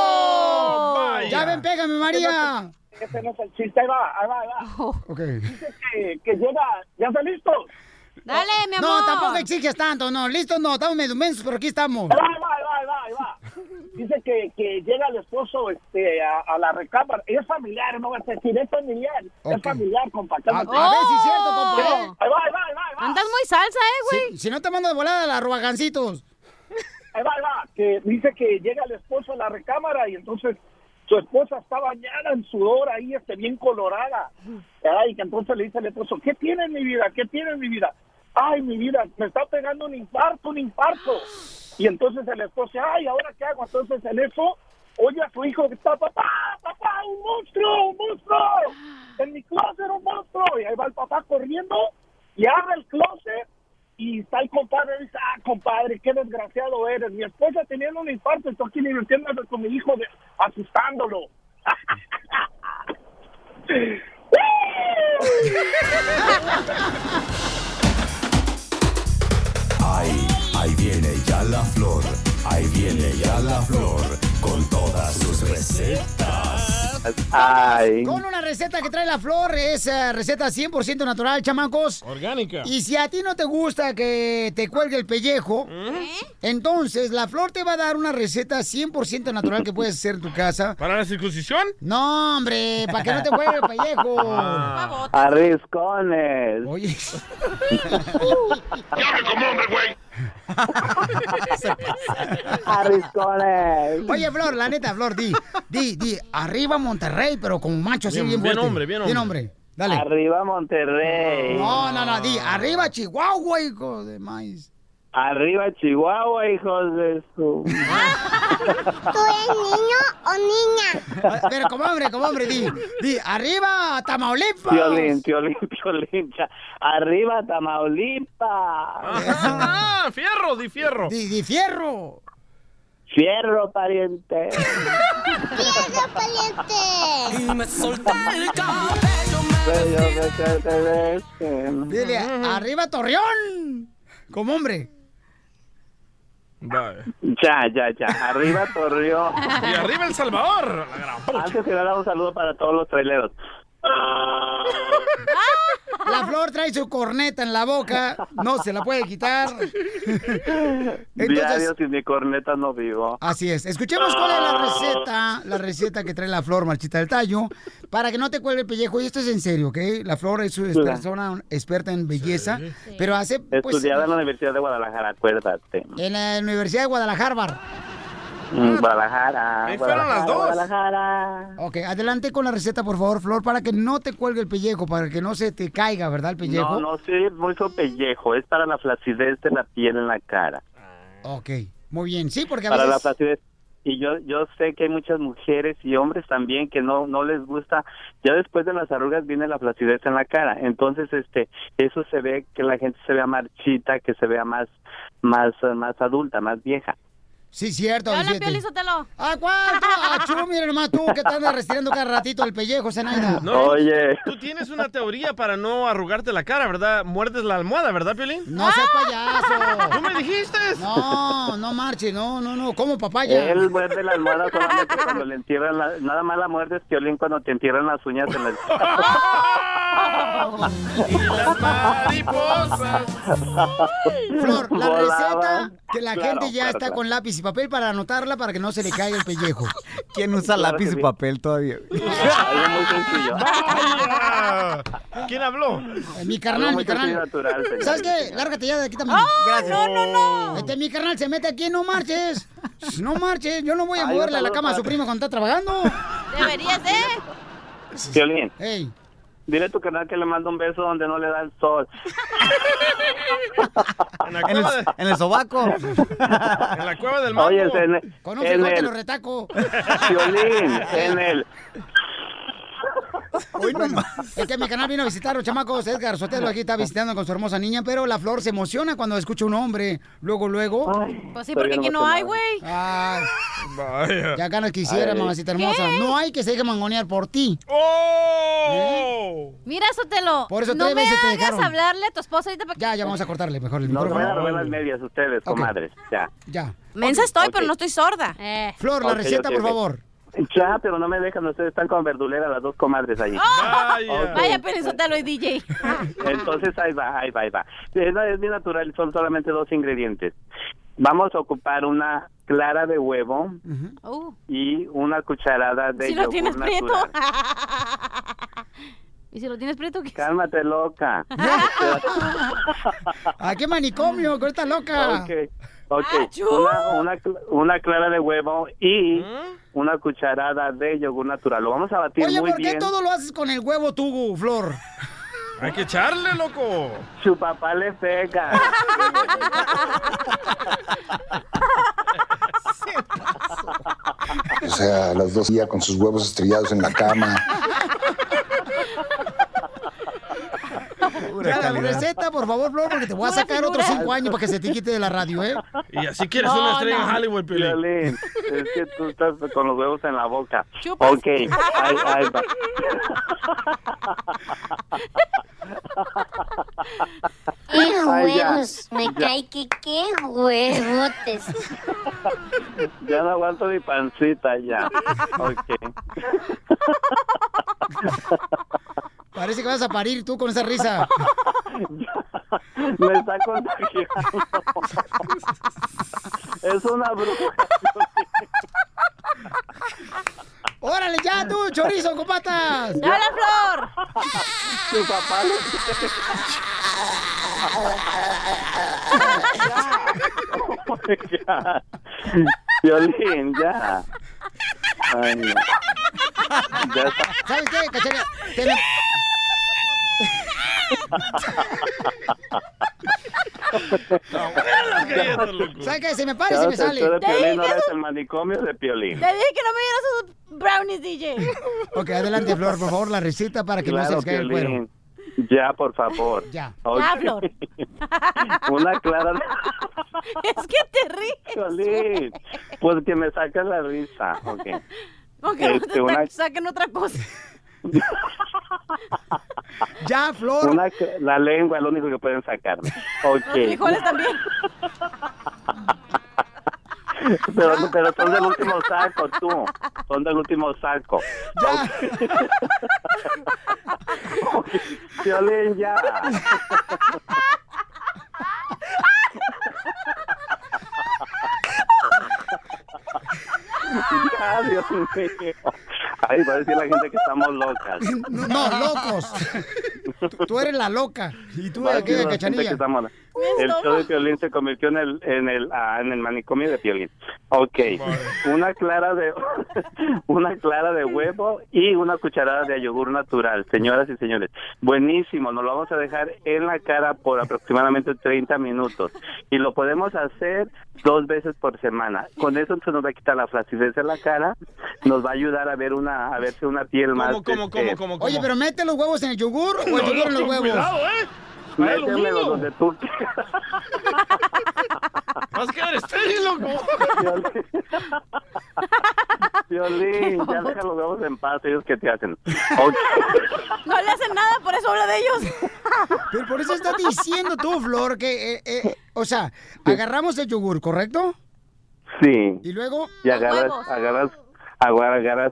Ya ven, pégame, María. Ese no es el chiste, ahí va, ahí va, ahí va. *laughs* Ok. Dice que, que llega, ¿ya está listo? Dale, mi amor. No, tampoco exiges tanto, no. Listo, no, estamos medio mensos, pero aquí estamos. Ahí va, ahí va, ahí va, ahí va. Dice que, que llega el esposo este, a, a la recámara. Es familiar, no vas a decir, es familiar. Es familiar, compa. A, a ver si es cierto, compa. Ahí va, ahí va, ahí va, ahí va. Andas muy salsa, ¿eh, güey? Si, si no te mando de volada la robagancitos. Ahí va, ahí va. Que dice que llega el esposo a la recámara y entonces su esposa está bañada en sudor ahí, este, bien colorada. Ay, que entonces le dice al esposo, ¿qué tiene mi vida? ¿Qué tiene mi vida? Ay, mi vida, me está pegando un infarto, un infarto. Y entonces el esposo, ay, ¿ahora qué hago? Entonces en eso, oye a su hijo que está, papá, papá, un monstruo, un monstruo. En mi closet un monstruo. Y ahí va el papá corriendo y abre el closet y está el compadre y dice, ah, compadre, qué desgraciado eres. Mi esposa teniendo un infarto, estoy aquí divirtiéndome con mi hijo, asustándolo. *laughs* Ahí, ahí viene ya la flor, ahí viene ya la flor, con todas sus recetas. Ay. Con una receta que trae la flor, es eh, receta 100% natural, chamacos. Orgánica. Y si a ti no te gusta que te cuelgue el pellejo, entonces la flor te va a dar una receta 100% natural que puedes hacer en tu casa. ¿Para la circuncisión? No, hombre, para que no te cuelgue el pellejo. Ah. Arriscones. Oye. *laughs* como hombre, güey! *laughs* Arriscones. Oye, Flor, la neta, Flor, di, di, di, arriba Monterrey, pero como macho así Bien- bien, bien hombre, bien Bien hombre. hombre. Dale. Arriba Monterrey. No, no, no, di, arriba Chihuahua, hijo de maíz. Arriba Chihuahua, hijos de su. *laughs* ¿Tú eres niño o niña? Pero como hombre, como hombre, di, di, arriba Tamaulipas. Violín, violín, violín. cha- Arriba Tamaulipas. *laughs* Ah, fierro, di fierro. Di, di fierro. Fierro, pariente. ¡Fierro, pariente! Y me solté el cabello. Dile, arriba Torreón. Como hombre. Ya, ya, ya. Arriba Torreón. *laughs* Y arriba El Salvador. La gran. Antes que nada, un saludo para todos los traileros. *laughs* La flor trae su corneta en la boca, no se la puede quitar. Diario sin mi corneta no vivo. Así es. Escuchemos cuál es la receta, la receta que trae la flor marchita del tallo, para que no te cuelgue el pellejo. Y esto es en serio, ¿ok? La flor es una persona experta en belleza, pero hace, pues, Estudiada en la Universidad de Guadalajara, acuérdate. en la Universidad de Guadalajara. Guadalajara. Ahí fueron las dos. Guadalajara. Ok, adelante con la receta, por favor, Flor, para que no te cuelgue el pellejo, para que no se te caiga, ¿verdad, el pellejo? No, no, sí, es muy pellejo. Es para la flacidez de la piel en la cara. Ok, muy bien. Sí, porque a Para la flacidez. Y yo, yo sé que hay muchas mujeres y hombres también que no, no les gusta. Ya después de las arrugas viene la flacidez en la cara. Entonces, este, eso se ve que la gente se vea marchita, que se vea más, más, más adulta, más vieja. Sí, cierto. Hola, Vicente. Piolín Sotelo. ¿A cuánto? Achú, mira nomás tú que te andas restirando cada ratito el pellejo, Zenaida. *laughs* No, Oye. Tú tienes una teoría para no arrugarte la cara, ¿verdad? Muerdes la almohada, ¿verdad, Piolín? No seas payaso. *laughs* ¿Tú me dijiste? No, no marche, no, no, no, como papaya. Él muerde la almohada solamente cuando le entierran la, nada más la muerdes violín cuando te entierran las uñas en *laughs* Y las mariposas. Flor, la receta que la claro, gente ya claro, está claro. con lápiz y papel para anotarla para que no se le caiga el pellejo. *laughs* ¿Quién usa Claro lápiz y sí. papel todavía? *laughs* Algo muy sencillo. Vaya. ¿Quién habló? Eh, Mi carnal, mi muy carnal. natural. ¿Sabes qué? Lárgate ya de aquí también. Gracias. no, no, no! Este, mi carnal se mete aquí, no marches. No marches, yo no voy a Ay, moverle a la cama a su primo cuando está trabajando. Deberías de. Violín. Ey. Dile a tu canal que le manda un beso donde no le da el sol. *laughs* En la el, cueva, de- en el sobaco. *laughs* en la cueva del mango. Oye, en el, Con un en el lo retaco. Violín, en el... *laughs* Es que mi canal vino a visitar a los chamacos. Edgar Sotelo aquí está visitando con su hermosa niña, pero la flor se emociona cuando escucha un hombre. Luego, luego. Pues sí, porque aquí no hay, güey. Ah, Vaya. ya ganas quisiera, Ay. mamacita hermosa. No hay que se deje mangonear por ti. ¡Oh! Mira, Sotelo. Por eso no tres me veces te hagas dejaron. hablarle a tu esposa ahorita para que... Ya, ya vamos a cortarle mejor el No se vayan a micrófono. robar las medias ustedes, Ok. comadres. Ya. Ya. Mensa estoy, Ok. pero no estoy sorda. Eh. Flor, la receta, por favor. Ya, pero no me dejan, ustedes están con verdulera las dos comadres ahí. Vaya. Ok. Vaya, pero Sotelo y DJ. Entonces ahí va, ahí va, ahí va. Es, es bien natural, son solamente dos ingredientes. Vamos a ocupar una clara de huevo Uh, y una cucharada de si lo yogur tienes prieto. *laughs* ¿Y si lo tienes prieto? ¿qué? Cálmate, loca. ¿A *laughs* *laughs* qué manicomio? Con esta loca. Ok, ok. Achú. Una, una, cl- una clara de huevo y una cucharada de yogur natural. Lo vamos a batir Oye, muy ¿por qué bien. todo lo haces con el huevo tú, Flor? Hay que echarle, loco. Su papá le pega. O sea, las dos ya con sus huevos estrellados en la cama. Pura Ya, la calidad. receta, por favor, Flor, porque te voy a sacar otros figura. cinco años para que se te quite de la radio, ¿eh? Y así quieres No, una estrella no. en Hollywood, Piolín. Violín, es que tú estás con los huevos en la boca. Chupas. Ok, ahí, ahí va. ¡Qué Ay, ya, huevos! Me ya. cae que qué huevotes. Ya no aguanto mi pancita ya. Ok. *laughs* Parece que vas a parir tú con esa risa. *laughs* Me está contagiando. Es una bruja. ¡Órale ya tú, chorizo con patas! ¡Dale, Flor! Su papá le *laughs* Oh my God. Violín, ya. Ay, no. Ya. ¿Sabes qué, cachanilla? Te me- Las galletas, loco. ¿Sabes qué? Se me para y se me sale. de Te dije Piolín, ahora que es eso- el manicomio de Piolín. Te dije que no me dieras esos brownies, DJ. Ok, adelante, Flor, por favor, la receta para que no se Claro, les caiga el cuero. Ya, por favor. Ya. Ok. Ya, Flor. *laughs* Una clara. *laughs* Es que te ríes. Piolín. Pues que me saca la risa. Ok. No Este, *laughs* te una- saquen otra cosa. Ya, Flor. Una, la lengua es lo único que pueden sacarme. Ok. Los frijoles también. Pero, pero son del último saco, tú. Son del último saco. Ya. Ok. Piolín, ya. Ya, Dios mío. Ay, va a decir la gente que estamos locas. *laughs* No, locos. *laughs* Tú, eres la loca. Y tú eres aquella la gente que cachanilla. estamos- El show de Piolín se convirtió en el, en el, ah, en el manicomio de Piolín. Ok. Una clara de, *laughs* una clara de huevo y una cucharada de yogur natural, señoras y señores. Buenísimo, nos lo vamos a dejar en la cara por aproximadamente 30 minutos. Y lo podemos hacer dos veces por semana. Con eso se nos va a quitar la flacidez de la cara, nos va a ayudar a ver una, a verse una piel más. ¿Cómo, cómo, este, cómo, cómo, cómo? Oye, pero mete los huevos en el yogur o el No, yogur en los huevos. Cuidado, ¿eh? Métemelo donde tú quieras. Vas a quedar estéril, loco. Violín, *laughs* ya deja los huevos en paz, ellos que te hacen. No le hacen nada, por eso habla de ellos. *laughs* Pero por eso estás diciendo tú, Flor, que, eh, eh, o sea, agarramos el yogur, ¿correcto? Sí. Y luego, Y agarras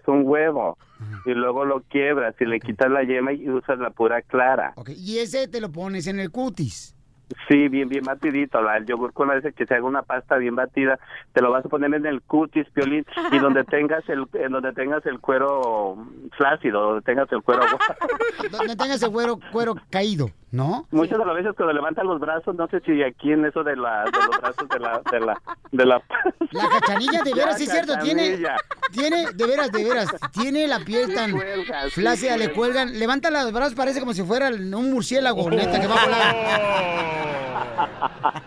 un huevo y luego lo quiebras y le quitas la yema y usas la pura clara. ok, y ese te lo pones en el cutis. Sí, bien, bien batidito. El yogur con ese que se haga una pasta bien batida, te lo vas a poner en el cutis, piolín, y donde *laughs* tengas el, en donde tengas el cuero flácido, donde tengas el cuero *laughs* Donde tengas el cuero, cuero caído, ¿no? Muchas de las veces cuando levantan los brazos, no sé si aquí en eso de, la, de los brazos de la, de la, de la... *laughs* La cachanilla, de veras, sí es cierto, tiene, tiene, de veras, de veras, tiene la piel tan cuelga, sí, flácida, le cuelgan, levanta los brazos, parece como si fuera un murciélago, neta, que va a volar.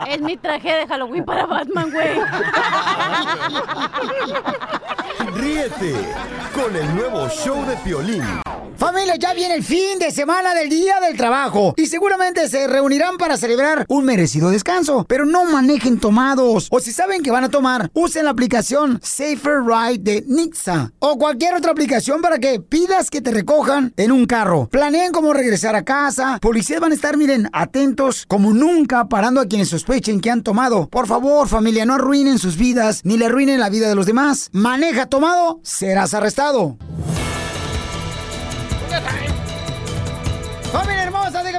Es mi traje de Halloween para Batman, güey. Ríete con el nuevo show de Piolín. Familia, ya viene el fin de semana del Día del Trabajo y seguramente se reunirán para celebrar un merecido descanso, pero no manejen tomados o si saben que van a tomar, usen la aplicación Safer Ride de Nixa o cualquier otra aplicación para que pidas que te recojan en un carro. Planeen cómo regresar a casa, policías van a estar, miren, atentos como nunca parando a quienes sospechen que han tomado. Por favor, familia, no arruinen sus vidas ni le arruinen la vida de los demás. Maneja tomado, serás arrestado.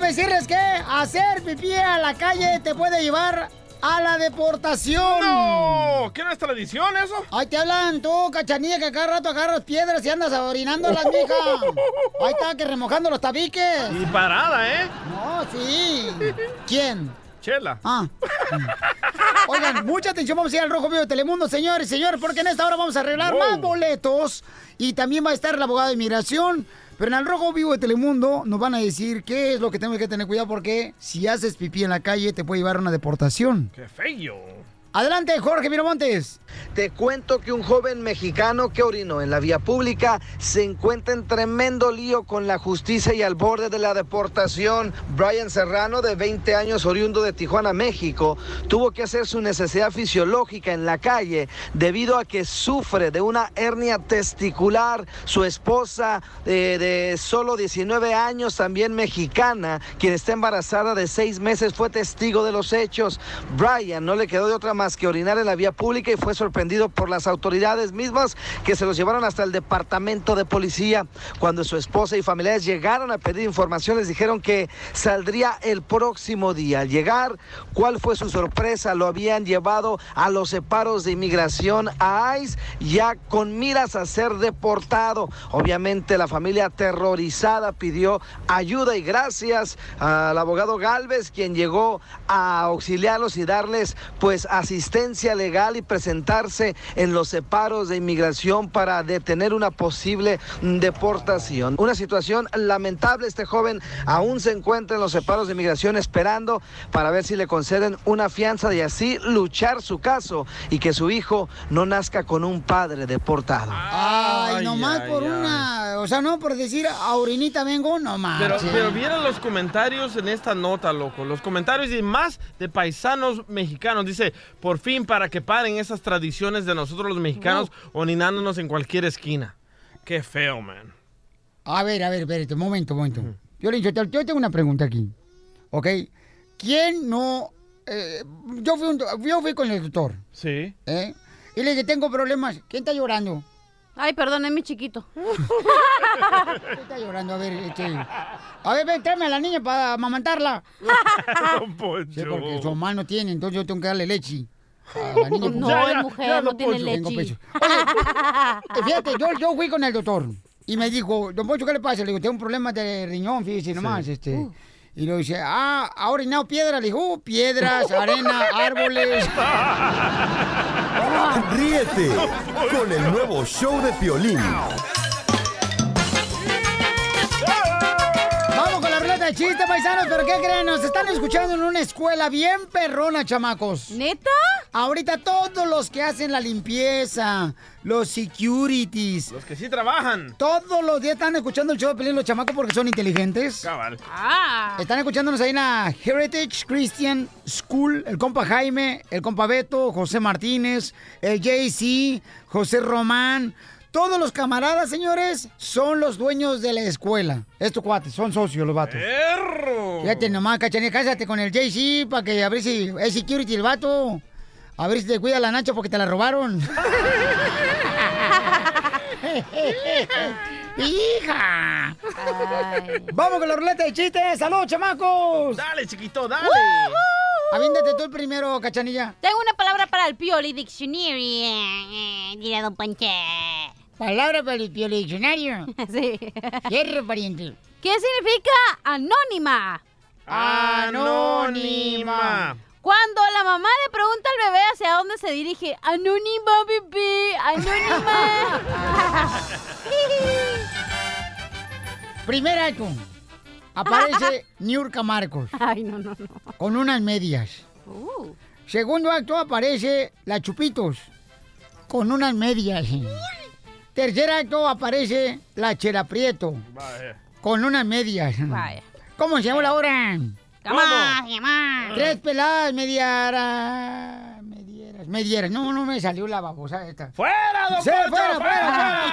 Déjame decirles que hacer pipí a la calle te puede llevar a la deportación. ¡No! ¿Qué no es tradición eso? Ay, te hablan tú, cachanilla, que cada rato agarras piedras y andas orinando las mijas. *laughs* Ahí está, que remojando los tabiques. Y parada, ¿eh? No, sí. ¿Quién? Chela. Ah. *laughs* Oigan, mucha atención, vamos a ir al Rojo Vivo de Telemundo, señores, señores, porque en esta hora vamos a arreglar Wow. más boletos y también va a estar el abogado de inmigración. Pero en el Rojo Vivo de Telemundo nos van a decir qué es lo que tenemos que tener cuidado porque si haces pipí en la calle te puede llevar a una deportación. ¡Qué feo! Adelante, Jorge Miramontes. Te cuento que un joven mexicano que orinó en la vía pública se encuentra en tremendo lío con la justicia y al borde de la deportación. Brian Serrano, de 20 años, oriundo de Tijuana, México, tuvo que hacer su necesidad fisiológica en la calle debido a que sufre de una hernia testicular. Su esposa, eh, de solo 19 años, también mexicana, quien está embarazada de seis meses, fue testigo de los hechos. Brian no le quedó de otra que orinar en la vía pública y fue sorprendido por las autoridades mismas que se los llevaron hasta el departamento de policía. Cuando su esposa y familiares llegaron a pedir información, les dijeron que saldría el próximo día. Al llegar, ¿cuál fue su sorpresa? Lo habían llevado a los separos de inmigración a ICE, ya con miras a ser deportado. Obviamente la familia aterrorizada pidió ayuda y gracias al abogado Galvez, quien llegó a auxiliarlos y darles pues asistencia legal y presentarse en los separos de inmigración para detener una posible deportación. Una situación lamentable, este joven aún se encuentra en los separos de inmigración esperando para ver si le conceden una fianza y así luchar su caso y que su hijo no nazca con un padre deportado. Ay, nomás por una, o sea, no por decir aurinita vengo, no más. Pero, pero vieron los comentarios en esta nota, loco. Los comentarios y más de paisanos mexicanos. Dice, por fin, para que paren esas tradiciones de nosotros los mexicanos orinándonos en cualquier esquina. Qué feo, man. A ver, a ver, espérate, un momento, un momento. Yo le yo tengo una pregunta aquí. ¿Ok? ¿Quién no... eh, yo, fui un yo fui con el doctor, Sí. ¿eh? Y le dije, tengo problemas. ¿Quién está llorando? Ay, perdón, es mi chiquito. *laughs* ¿Quién está llorando? A ver, este... A ver, ven, tráeme a la niña para amamantarla. *laughs* Sí, porque su mamá no tiene, entonces yo tengo que darle leche. A la niña, *laughs* No, porque- es mujer, no tiene Tengo leche. pecho. Oye, fíjate, yo, yo fui con el doctor y me dijo, don Poncho, ¿qué le pasa? Le digo, tengo un problema de riñón, fíjese nomás, este. Uh. Y luego dice, ah, ¿ha orinado piedra? Le dijo, "Uh, piedras, arena, árboles. Ríete con el nuevo show de Piolín. De chistes, paisanos, pero ¿qué creen? Nos están escuchando en una escuela bien perrona, chamacos. ¿Neta? Ahorita todos los que hacen la limpieza, los securities, Los que sí trabajan. todos los días están escuchando el show de Pelín los chamacos porque son inteligentes. Cabal. Ah. Están escuchándonos ahí en la Heritage Christian School, el compa Jaime, el compa Beto, José Martínez, el JC, José Román. Todos los camaradas, señores, son los dueños de la escuela. Estos cuates, son socios los vatos. ¡Perro! Fíjate nomás, cachanilla, cásate con el JC para que a ver si es security el vato. A ver si te cuida la nacha porque te la robaron. *laughs* ¡Hija! Vamos con la ruleta de chistes. ¡Salud, chamacos! Dale, chiquito, dale. Aviéntate tú el primero, cachanilla. Tengo una palabra para el Pioli Dictionary. eh, eh, Dirá Don Ponche. Palabra para el Pioli Diccionario. *laughs* Sí. Cierre, pariente. ¿Qué significa anónima? Anónima. Cuando la mamá le pregunta al bebé hacia dónde se dirige, anónima, bebé, anónima. *laughs* Primer acto. Aparece *laughs* Niurka Marcos. Ay, no, no, no. Con unas medias. Uh. Segundo acto aparece la Chupitos. Con unas medias. Tercer acto aparece la Chela Prieto. Con unas medias. Vaya. ¿Cómo se llama la hora? Tres peladas mediaras. Medieras. Medieras. No, no me salió la babosa esta. ¡Fuera, don Sí, fuera, fuera, fuera!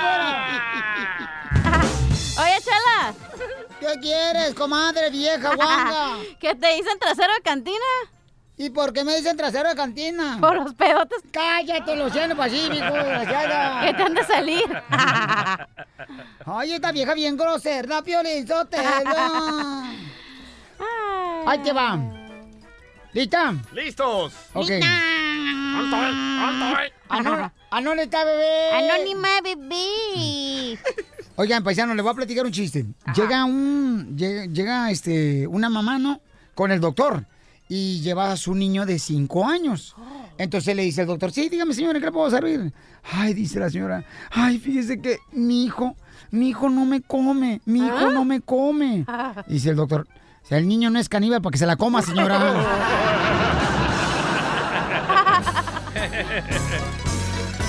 fuera, *laughs* Oye, Chala. ¿Qué quieres, comadre vieja guanga? *laughs* ¿Qué te dicen trasero de cantina? ¿Y por qué me dicen trasero de cantina? Por los pedotes. Cállate, el Océano Pacífico, desgraciada. *laughs* ¿Qué te han de salir? *laughs* Ay, esta vieja bien grosera, Piolín Sotelo. *laughs* Ahí te va. ¿Lista? ¡Listos! Ok. ¡Antoy! ¡Antoy! Anó- Anónita, bebé. Anónima, bebé. Oigan, paisano, le voy a platicar un chiste. Llega un, llega, llega, este, una mamá, ¿no? Con el doctor y lleva a su niño de cinco años. Entonces le dice el doctor, sí, dígame señora, ¿qué le puedo servir? Ay, dice la señora, ay, fíjese que mi hijo, mi hijo no me come, mi hijo no me come. Dice el doctor, si el niño no es caníbal, para que se la coma, señora. *laughs* *laughs*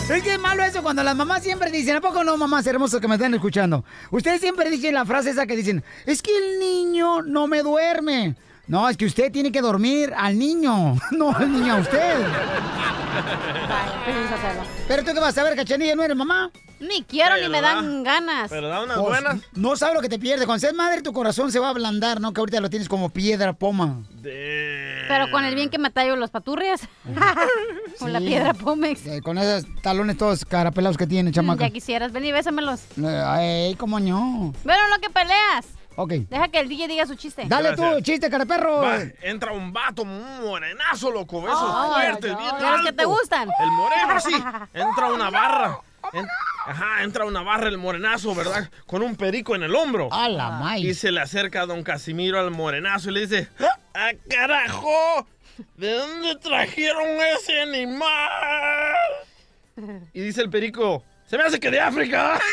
Es que es malo eso cuando las mamás siempre dicen, ¿a poco no, mamás hermosas que me están escuchando? Ustedes siempre dicen la frase esa que dicen, es que el niño no me duerme. No, es que usted tiene que dormir al niño, *laughs* no al niño a usted. Pero tú qué vas a ver, cachanilla, ¿no eres mamá? Ni quiero Pero ni me da- dan ganas. Pero da unas Pues, buenas. No sabes lo que te pierdes. Cuando seas madre, tu corazón se va a ablandar, ¿no? Que ahorita lo tienes como piedra poma. Pero con el bien que me tallo los paturrias. *laughs* con la piedra Pomex. Eh, con esos talones todos carapelados que tiene, chamaca. Ya quisieras, ven y bésamelos. Eh, Ay, cómo no. Bueno, no que peleas. Ok. Deja que el DJ diga su chiste. Dale tú, chiste, caraperro. Va, entra un vato morenazo, loco, besos Ay, fuertes, bien ay. ¿De los que te gustan? El moreno, sí. *laughs* Entra una barra. En- ajá, entra una barra el morenazo, ¿verdad? Con un perico en el hombro. A la maíz. Y se le acerca a don Casimiro al morenazo y le dice, ¡Ah, carajo! ¿De dónde trajeron ese animal? Y dice el perico, se me hace que de África. *laughs*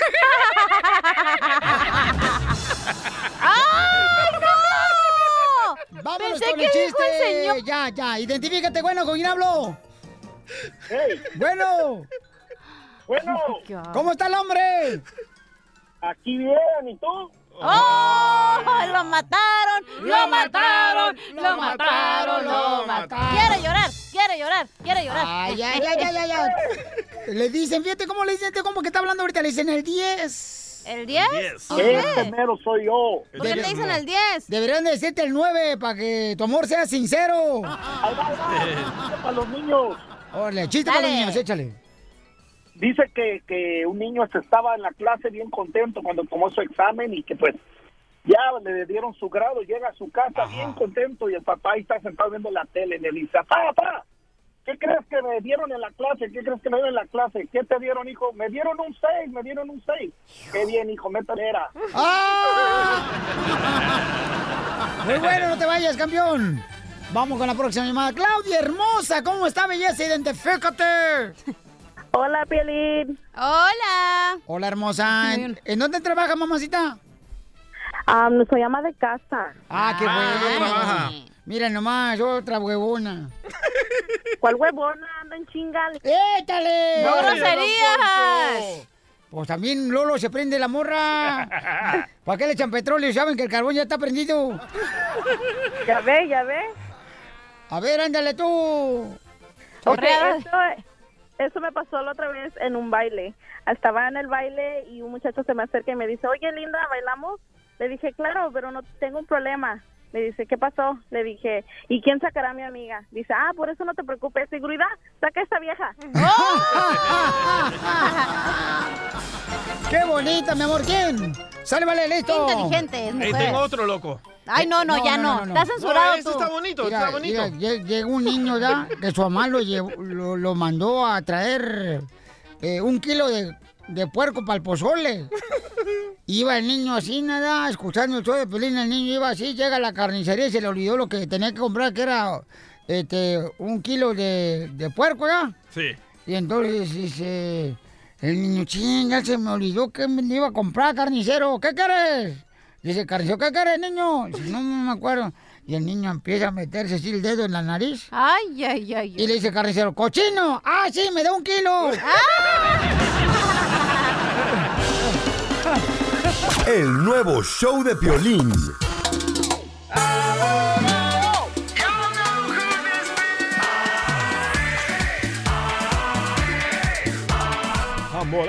¡Ay, no! Vámonos Pensé con que el dijo chiste. el señor. Ya, ya. Identifícate, bueno, ¿con quién hablo? Bueno. Bueno, ¿Cómo está el hombre? aquí bien, ¿y tú? ¡Oh! ¡Lo mataron! ¡Lo mataron! ¡Lo mataron! ¡Lo mataron! Quiere llorar, quiere llorar, quiere llorar. Ay, ay, ay, ay, ay, ay. Le dicen, fíjate cómo le dicen, este como que está hablando ahorita, le dicen el 10. ¿El 10? ¿Por Este qué? mero soy yo. ¿Por qué te dicen el 10? Deberían de decirte el 9 para que tu amor sea sincero. *laughs* Para los niños. Órale, chiste para los niños, échale. Dice que, que un niño estaba en la clase bien contento cuando tomó su examen y que pues ya le dieron su grado, llega a su casa bien contento y el papá ahí está sentado viendo la tele y le dice, papá, papá, ¿qué crees que me dieron en la clase? ¿Qué crees que me dieron en la clase? ¿Qué te dieron, hijo? Me dieron un 6, me dieron un 6. Qué bien, hijo, me era. ¡Ah! Muy bueno, no te vayas, campeón. Vamos con la próxima llamada. Claudia, hermosa, ¿cómo está, belleza? Identifícate. Hola, Pielín. Hola. Hola, hermosa. ¿En, en dónde trabaja, mamacita? Ah, soy ama de casa. Ah, qué bueno. ¿dónde trabaja? Mira nomás, otra huevona. *laughs* ¿Cuál huevona? Anda en chingal. ¡Échale! ¡No groserías! Pues también Lolo se prende la morra. *laughs* ¿Para qué le echan petróleo? Saben que el carbón ya está prendido. Ya ve, ya ve. A ver, ándale tú. Ok, Correa. esto, eso me pasó la otra vez en un baile. Estaba en el baile y un muchacho se me acerca y me dice, oye, linda, ¿bailamos? Le dije, claro, pero no tengo un problema. Me dice, ¿qué pasó? Le dije, ¿y quién sacará a mi amiga? Dice, ah, por eso no te preocupes, seguridad, saca a esta vieja. *laughs* *laughs* ¡Qué bonita, mi amor! ¿Quién? ¡Sale, vale, listo! Qué inteligente es, tengo otro loco. Ay, no, no, ya no. Está censurado No, este tú. está bonito, Mira, está bonito. mira, llegó un niño ya *laughs* que su mamá lo, llevó- lo, lo mandó a traer eh, un kilo de, de puerco para el pozole. Iba el niño así, nada, escuchando el show de Pelín, el niño iba así, llega a la carnicería y se le olvidó lo que tenía que comprar, que era este, un kilo de, de puerco, ¿ya? Sí. Y entonces dice, el niño, chinga, se me olvidó que me iba a comprar carnicero, ¿qué quieres? Dice, carnicero, ¿qué quieres, niño? Dice, no, no me acuerdo. Y el niño empieza a meterse así el dedo en la nariz. Ay, ay, ay. Y le dice, carnicero, cochino, ah, sí, me da un kilo. *laughs* El nuevo show de Piolín.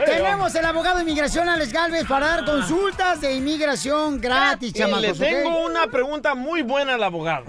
Tenemos el abogado de inmigración, Alex Galvez, para dar consultas de inmigración gratis, le chamacos, ¿ok? tengo una pregunta muy buena al abogado.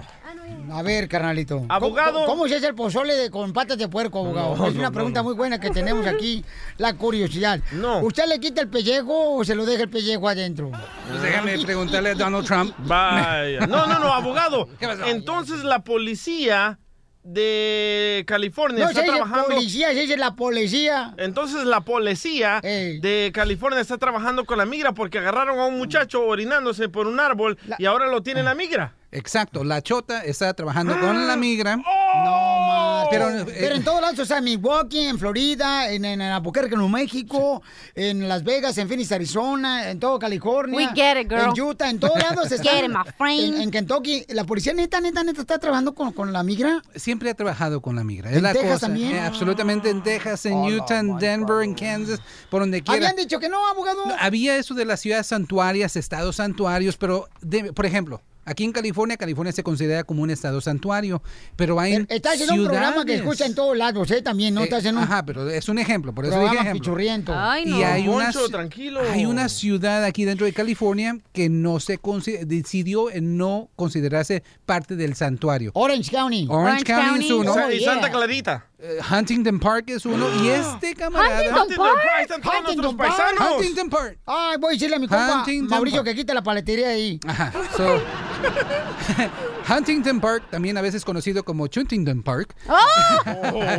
A ver, carnalito. Abogado. ¿Cómo, cómo se hace el pozole de, con patas de puerco, abogado? No, es una no, pregunta no. muy buena que tenemos aquí, la curiosidad. No. ¿Usted le quita el pellejo o se lo deja el pellejo adentro? Pues déjame preguntarle a Donald Trump. Vaya. No, no, no, abogado. *laughs* ¿Qué pasó? Entonces la policía de California No está trabajando. policía, dice la policía. Entonces la policía de California está trabajando con la migra porque agarraron a un muchacho orinándose por un árbol y ahora lo tiene la migra. Exacto, la chota está trabajando con la migra. No, más. Pero, Pero, eh, en todos lados, o sea, en Milwaukee, en Florida, en, en Albuquerque, Nuevo México, en Las Vegas, en Phoenix, Arizona, en todo California. We get it, girl. En Utah, en todos *laughs* lados. están- Get it, my friend. En, en Kentucky, la policía neta, neta, neta está trabajando con, con la migra. Siempre ha trabajado con la migra. ¿En Es la Texas cosa. también? Eh, absolutamente en Texas, en Utah, en Denver, en Kansas, por donde quiera. Habían dicho que no, abogado. No, había eso de las ciudades santuarias, estados santuarios, pero, de- por ejemplo, aquí en California, California se considera como un estado santuario, pero hay Está haciendo un programa que escucha en todos lados, ¿eh? También, ¿no? Eh, Está haciendo un Ajá, pero es un ejemplo, por eso dije ejemplo. pichurriento. Y hay una, tranquilo. hay una ciudad aquí dentro de California que no se consi- decidió en no considerarse parte del santuario. Orange County. Orange, County, es uno. y Santa Clarita. Eh, Huntington Park es uno. Y este camarada. Huntington Park. Están todos Huntington Park. Huntington Park. Ay, voy a decirle a mi compa Huntington Mauricio Park. que quite la paletería ahí. Ajá, so- *laughs* Huntington Park, también a veces conocido como Chuntington Park.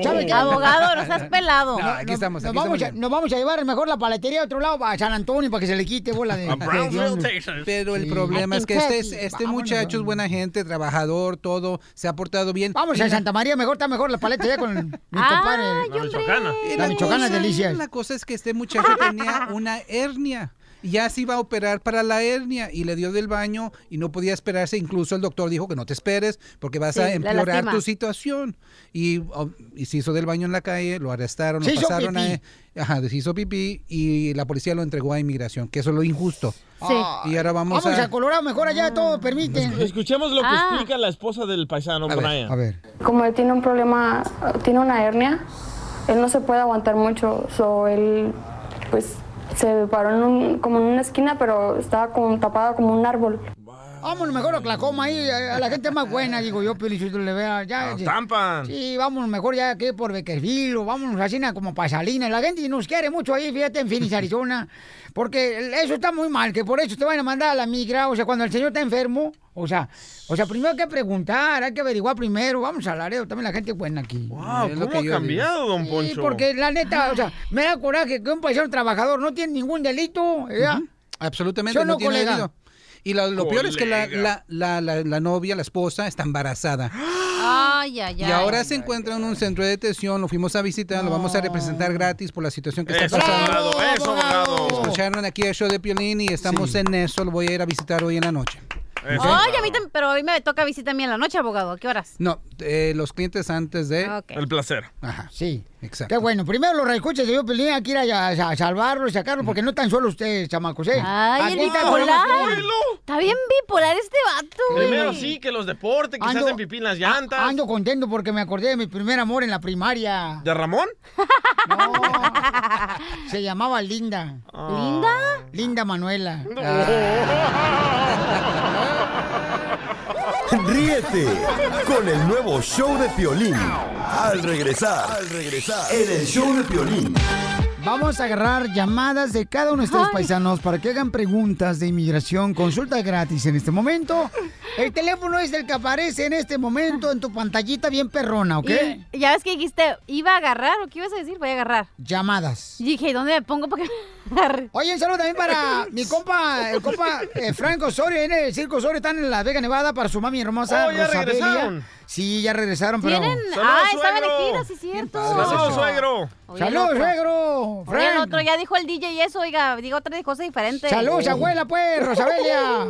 ¿Sabe qué? Abogado, no seas *laughs* pelado. No, aquí estamos, Nos aquí vamos, estamos a, nos vamos a llevar mejor la paletería a otro lado, a San Antonio, para que se le quite bola de. De-. Pero el Sí. problema es que este, este Vámonos, muchacho es buena gente, trabajador, todo, se ha portado bien. Vamos Y a Santa María, mejor está mejor la paletería con *laughs* mi compadre. La michoacana. La michoacana cosa- delicias. La cosa es que este muchacho tenía una hernia. Ya se iba a operar para la hernia y le dio del baño y no podía esperarse. Incluso el doctor dijo que no te esperes porque vas Sí, a empeorar tu situación. Y, oh, y se hizo del baño en la calle, lo arrestaron, Se lo pasaron pipí. a... Ajá, se hizo pipí y la policía lo entregó a inmigración, que eso es lo injusto. Sí. Y ahora vamos, Vamos a... a Colorado, mejor allá todo permiten. Escuchemos lo que Ah. explica la esposa del paisano, A ver, Brian. A ver. como él tiene un problema, tiene una hernia, él no se puede aguantar mucho, so él pues se paró en un- como en una esquina, pero estaba como tapado como un árbol. Vámonos mejor a Oklahoma ahí, a la gente más buena, digo yo, Pelicito le vea. Ya, ya. Tampan. Sí, vámonos mejor ya que por Beckerville o vámonos así como Pasalina. La gente nos quiere mucho ahí, fíjate, en Phoenix, *laughs* Arizona. Porque eso está muy mal, que por eso te van a mandar a la migra. O sea, cuando el señor está enfermo, o sea, o sea, primero hay que preguntar, hay que averiguar primero. Vamos a Laredo, también la gente buena aquí. Wow, Es lo ¿cómo ha que yo cambiado, don Sí, Poncho? porque la neta, o sea, me da coraje que un paisano trabajador no tiene ningún delito, ¿verdad? Absolutamente, ¿Sí o no, no, tiene colega? Y lo, lo peor es que la, la, la, la, la novia, la esposa, está embarazada. Ay, ay, ay. Y ahora se encuentra en un centro de detención, lo fuimos a visitar, lo vamos a representar gratis por la situación que está Eso, pasando. abogado, eso, abogado. Escucharon aquí el show de Piolín y estamos en eso, lo voy a ir a visitar hoy en la noche. Eso. Ay, a mí también, pero hoy me toca visita a mí en la noche, abogado. ¿A qué horas? No, eh, los clientes antes de... Ok. El placer. Ajá, Sí. exacto. Qué bueno. Primero los reescuchas de yo que ir a, a- a salvarlo y sacarlo, porque no están solo ustedes, chamacos, ¿eh? Ay, el Aquí bipolar. Está bien bipolar este vato, güey. Primero sí, que los deportes, que se Ando- hacen pipí en las llantas. Ando contento porque me acordé de mi primer amor en la primaria. ¿De Ramón? No, se llamaba Linda. ¿Linda? Linda Manuela. Ríete con el nuevo show de Piolín. Al regresar, al regresar, en el show de Piolín. Vamos a agarrar llamadas de cada uno de ustedes paisanos para que hagan preguntas de inmigración, consulta gratis en este momento. El teléfono es el que aparece en este momento en tu pantallita bien perrona, ¿ok? Y ya ves que dijiste, ¿iba a agarrar o qué ibas a decir? Voy a agarrar. Llamadas. Y dije, ¿dónde me pongo para que me agarre? Oye, un saludo también para *laughs* mi compa, el compa eh, Franco Osorio, en el Circo Osorio, están en la Vega Nevada para su mami hermosa. Oh, ya Rosabelia. regresaron. Sí, ya regresaron, pero... Tienen... Saludos, Ah, estaban de gira, sí es cierto. Saludos, suegro. Oye, el ¡Salud, otro. suegro! Oye, el otro ya dijo el DJ y eso, oiga, digo otra cosa diferente. ¡Salud, abuela, pues, Rosabelia!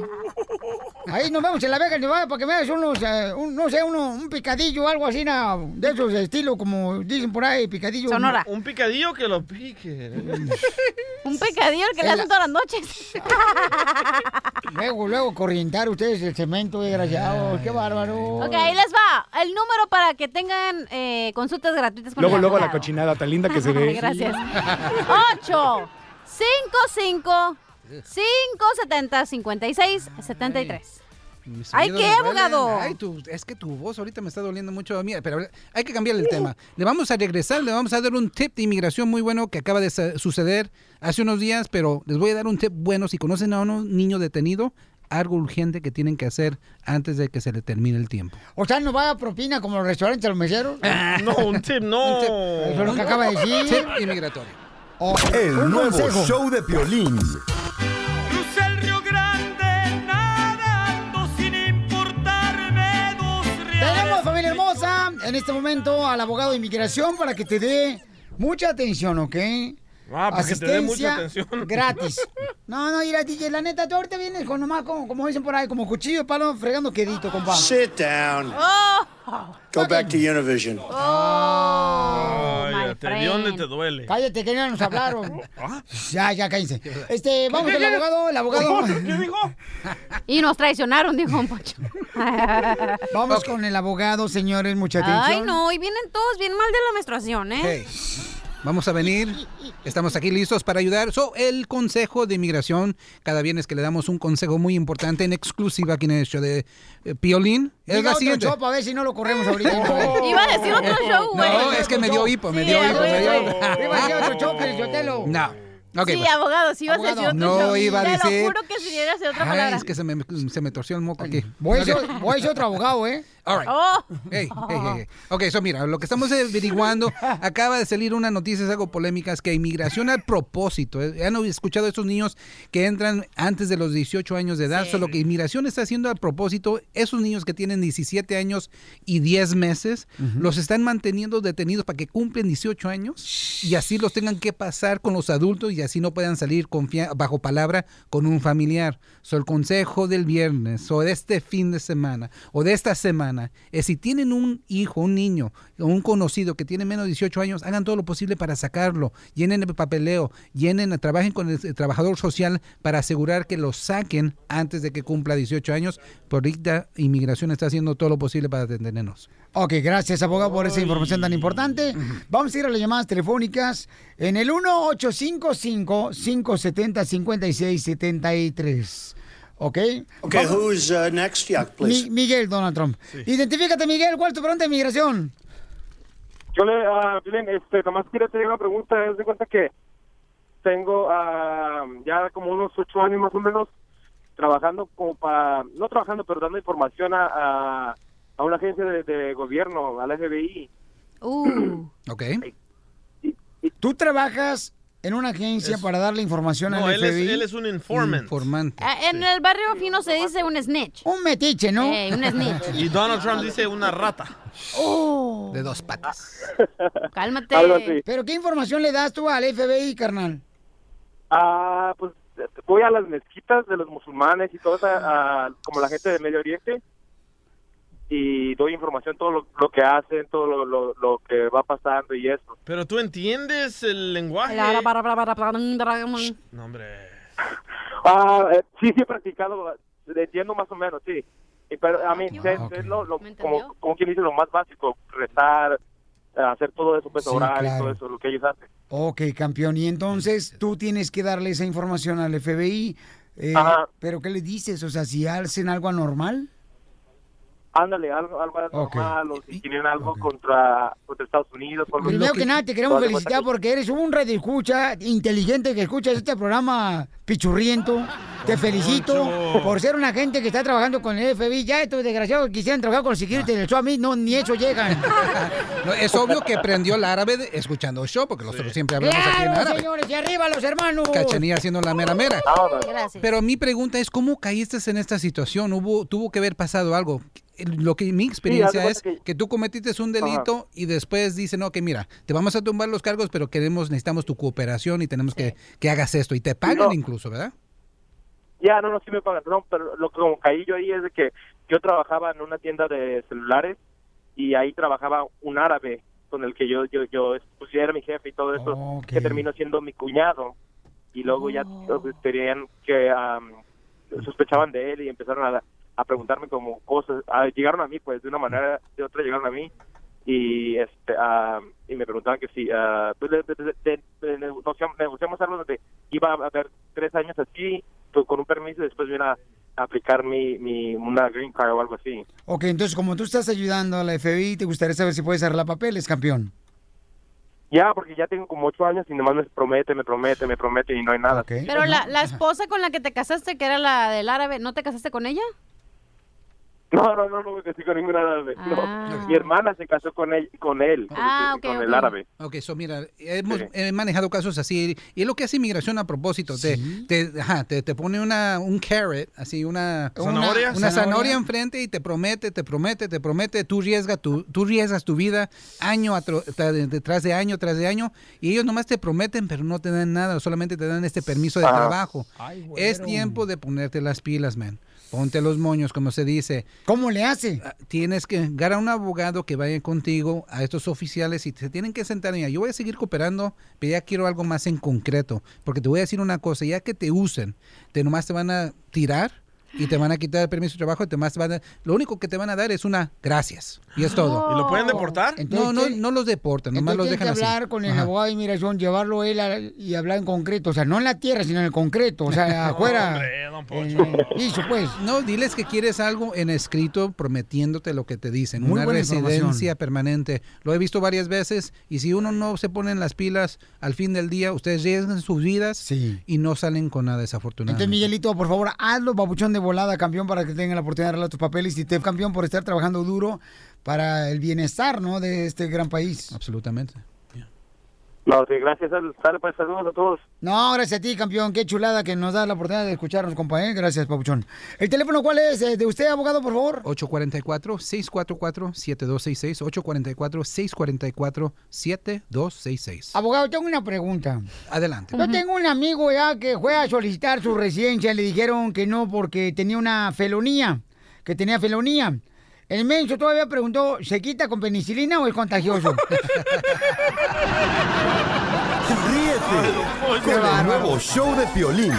*laughs* Ahí nos vemos en la Vega Nevada para que me hagas unos, eh, un- no sé, uno, un picadillo o algo así, na, de esos estilos, como dicen por ahí, picadillo. Sonora. Un picadillo que lo pique. *laughs* Un pecadillo que le hacen todas las noches. *laughs* Luego, luego, corrientar ustedes el cemento, desgraciados. ¡Qué bárbaro! Ok, ahí les va. El número para que tengan eh, consultas gratuitas con Luego, el luego la cochinada tan linda que se *laughs* ve. Gracias. 8 55 570 56 73. Mis Ay, ¿qué, abogado? Ay, tu- es que tu voz ahorita me está doliendo mucho a mí, pero hay que cambiar el tema. Le vamos a regresar, le vamos a dar un tip de inmigración muy bueno que acaba de suceder hace unos días, pero les voy a dar un tip bueno. Si conocen a un niño detenido, algo urgente que tienen que hacer antes de que se le termine el tiempo. O sea, ¿no va a propina como los restaurantes, los meseros? No, un tip, no. Eso es lo que acaba de decir. Tip inmigratorio. O- El un nuevo consejo. show de Piolín. En este momento al abogado de inmigración para que te dé mucha atención, ¿ok? Ah, para que te dé mucha atención. gratis. *laughs* No, no, mira, DJ, la neta, tú ahorita vienes con nomás, como, como dicen por ahí, como cuchillo de palo fregando quedito, compa. Sit down. Oh, Go back to Univision. My ya te dio donde friend. te duele. Cállate, que no nos hablaron. *laughs* ¿Ah? Ya, ya, cállense. Este, vamos con el abogado, el abogado. *laughs* ¿Qué dijo? Y nos traicionaron, dijo un pocho. Vamos con el abogado, señores, mucha atención. Ay, no, y vienen todos bien mal de la menstruación, ¿eh? Hey, vamos a venir. Estamos aquí listos para ayudar. So, el Consejo de Inmigración, cada viernes que le damos un consejo muy importante en exclusiva aquí en el show de eh, Piolín, es Diga la otro siguiente. show para ver si no lo corremos ahorita. *laughs* Iba a decir otro show, güey. No, es que me dio hipo, me Sí, dio a hipo, me dio. Iba a decir otro show, pero Sotelo. *laughs* No. Ok, sí, pues. abogado, sí ibas a decir otro No show. iba a Te decir- lo juro que si llegas a otra Ay, palabra. es que se me, se me torció el moco aquí. Voy a, Ok. ser, voy a ser otro abogado, ¿eh? All right. Oh. Hey, hey, hey, hey. Ok, eso mira, lo que estamos averiguando, *laughs* acaba de salir una noticia, es algo polémica, es que inmigración al propósito, ¿eh? han escuchado a estos niños que entran antes de los 18 años de edad, Sí. solo que inmigración está haciendo al propósito, esos niños que tienen 17 años y 10 meses, los están manteniendo detenidos para que cumplen 18 años y así los tengan que pasar con los adultos y así no puedan salir bajo palabra con un familiar. So, el consejo del viernes o de este fin de semana o de esta semana es si tienen un hijo, un niño o un conocido que tiene menos de 18 años, hagan todo lo posible para sacarlo, llenen el papeleo, llenen, trabajen con el, el trabajador social para asegurar que lo saquen antes de que cumpla 18 años. Por ahorita inmigración está haciendo todo lo posible para detenernos. Ok, gracias, abogado, por esa información tan importante. Vamos a ir a las llamadas telefónicas en el 1-855-570-5673. ¿Ok? Okay, Vamos- who's uh, next? Yeah, please. Mi- Miguel, Donald Trump. Identifícate, Miguel, ¿cuál es tu pregunta de inmigración? Yo le, Piolín, este, nomás quiero hacer una pregunta. Es de cuenta que tengo ah, ya como unos ocho años más o menos trabajando como para, no trabajando, pero dando información a, a, a una agencia de, de gobierno, a la FBI. Uh. *clears throat* Ok. Tú trabajas en una agencia para darle información No, al él es, FBI. él es un informant. Informante. Ah, En el barrio fino se dice un snitch. Un metiche, ¿no? Ey, un snitch. Y Donald Trump dice una rata. Oh, De dos patas. *laughs* cálmate. Algo así. ¿Pero qué información le das tú al FBI, carnal? Ah, pues voy a las mezquitas de los musulmanes y todo eso, ah, como la gente del Medio Oriente, y doy información, todo lo, lo que hacen, todo lo, lo, lo que va pasando y eso. Pero tú entiendes el lenguaje. No, hombre. *laughs* Ah, eh, sí, sí he practicado, entiendo más o menos, sí. Y Pero a mí sé- ok. es lo, como, como quien dice, lo más básico, rezar, eh, hacer todo eso, pues Sí, orar y claro. todo eso, lo que ellos hacen. Ok, campeón. Y entonces tú tienes que darle esa información al FBI. eh, Ajá. ¿Pero qué le dices? O sea, si hacen algo anormal. Ándale, algo, algo normal, o si tienen algo contra, contra Estados Unidos. algo Primero así. que nada, te queremos felicitar porque eres un radio escucha inteligente que escuchas este programa pichurriento. Te felicito Poncho. por ser una gente que está trabajando con el FBI. Ya estos desgraciados quisieran trabajar con los security del show. A mí no, ni eso llegan. *laughs* No, es obvio que aprendió el árabe de- escuchando el show, porque nosotros siempre hablamos aquí en ¡Claro, árabe. señores! ¡Y arriba los hermanos! Cachanilla haciendo la mera mera. Gracias. Pero mi pregunta es, ¿cómo caíste en esta situación? ¿Hubo, tuvo que haber pasado algo? Lo que mi experiencia es cuenta que... tú cometiste un delito y después dicen, ok, mira, te vamos a tumbar los cargos, pero queremos, necesitamos tu cooperación y tenemos que, que hagas esto. Y te pagan No. incluso, ¿verdad? Ya, no, no, sí me pagan. No, pero lo que como caí yo ahí es de que yo trabajaba en una tienda de celulares y ahí trabajaba un árabe con el que yo, yo, yo, pues ya era mi jefe y todo eso, que terminó siendo mi cuñado. Y luego ya pues, tenían que, am, sospechaban de él y empezaron a, a preguntarme como cosas. Ah, llegaron a mí, pues, de una manera, de otra llegaron a mí y este am, y me preguntaban que si de- de- de- de- negociamos, negociamos algo donde iba a haber tres años así pues, con un permiso y después viene a, a aplicar mi, mi una green card o algo así Ok, entonces como tú estás ayudando a la FBI, te gustaría saber si puedes arreglar papeles, campeón. ya porque ya tengo como ocho años y nomás me promete me promete me promete y no hay nada Pero la, la esposa con la que te casaste, que era la del árabe, ¿no te casaste con ella? No no no no me casé con ningún árabe no. Ah. mi hermana se casó con él con él con, Ah, con el árabe Ok, so mira, hemos Sí. he manejado casos así y es lo que hace inmigración a propósito. Te, te, ajá, te, te pone una, un carrot, así una ¿Zanahoria? una zanahoria ¿Zanahoria? enfrente y te promete, te promete, te promete, tú riesgas tu, tú riesgas tu vida año atro- de- detrás de año tras de año y ellos nomás te prometen pero no te dan nada, solamente te dan este permiso de trabajo. es tiempo de ponerte las pilas, man. Ponte los moños, como se dice. ¿Cómo le hace? Tienes que agarrar a un abogado que vaya contigo, a estos oficiales, y se tienen que sentar. Mira, yo voy a seguir cooperando, pero ya quiero algo más en concreto. Porque te voy a decir una cosa, ya que te usen, te nomás te van a tirar y te van a quitar el permiso de trabajo, y te más van a- lo único que te van a dar es una gracias. Y es todo. ¿Y lo pueden deportar? No, no, no los deportan, nomás los Entonces dejan que así. hablar con el Ajá. abogado de inmigración, llevarlo él a- y hablar en concreto. O sea, no en la tierra, sino en el concreto. O sea, *laughs* afuera. en el piso, pues. No, diles que quieres algo en escrito prometiéndote lo que te dicen. Muy una residencia permanente. Lo he visto varias veces y si uno no se pone en las pilas al fin del día, ustedes riesgan sus vidas y no salen con nada Entonces, desafortunadamente. Miguelito, por favor, hazlo, papuchón de volada, campeón, para que tengan la oportunidad de arreglar tus papeles. Y te campeón por estar trabajando duro para el bienestar, ¿no? De este gran país. Absolutamente. No sí, gracias al sale pues saludos a todos No, gracias a ti, campeón. Qué chulada que nos da la oportunidad de escucharnos, compa. ¿eh? Gracias, papuchón. ¿El teléfono cuál es? eh, ¿De usted, abogado, por favor? 844-644-7266. 844-644-7266. Abogado, tengo una pregunta. Adelante. Yo tengo un amigo ya que fue a solicitar su residencia. Le dijeron que no porque tenía una felonía. Que tenía felonía. El menso todavía preguntó, ¿se quita con penicilina o es contagioso? Ríete con el nuevo show de Piolín.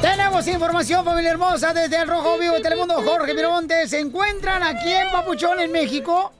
Tenemos información, familia hermosa, desde el Rojo Vivo de Telemundo. Jorge Miramontes, ¿se encuentran aquí en Papuchón, en México?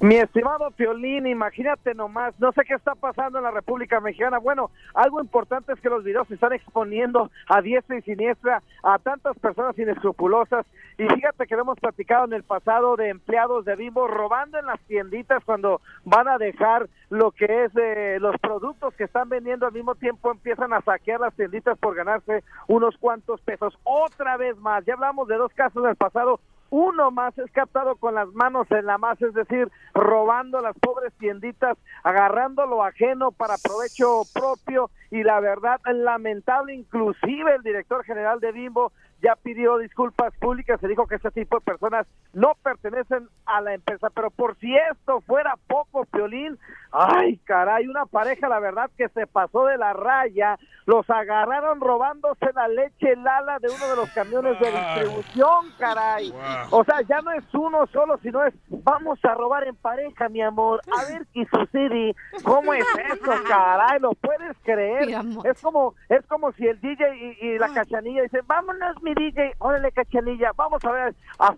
Mi estimado Piolín, imagínate nomás, no sé qué está pasando en la República Mexicana. Bueno, algo importante es que los videos se están exponiendo a diestra y siniestra a tantas personas inescrupulosas. Y fíjate que lo hemos platicado en el pasado de empleados de Bimbo robando en las tienditas cuando van a dejar lo que es eh, los productos que están vendiendo al mismo tiempo empiezan a saquear las tienditas por ganarse unos cuantos pesos. Otra vez más, ya hablamos de dos casos en el pasado, uno más es captado con las manos en la masa, es decir, robando las pobres tienditas, agarrando lo ajeno para provecho propio y la verdad lamentable, inclusive el director general de Bimbo ya pidió disculpas públicas, se dijo que este tipo de personas no pertenecen a la empresa, pero por si esto fuera poco, Piolín, ay caray, una pareja la verdad que se pasó de la raya, los agarraron robándose la leche Lala de uno de los camiones de distribución, caray. O sea, ya no es uno solo, sino es vamos a robar en pareja, mi amor. A ver, Kisu City, ¿cómo es eso, caray? ¿Lo puedes creer? Es como es como si el DJ y, y la cachanilla dicen, vámonos, mi DJ, órale, cachanilla, vamos a ver, a, a-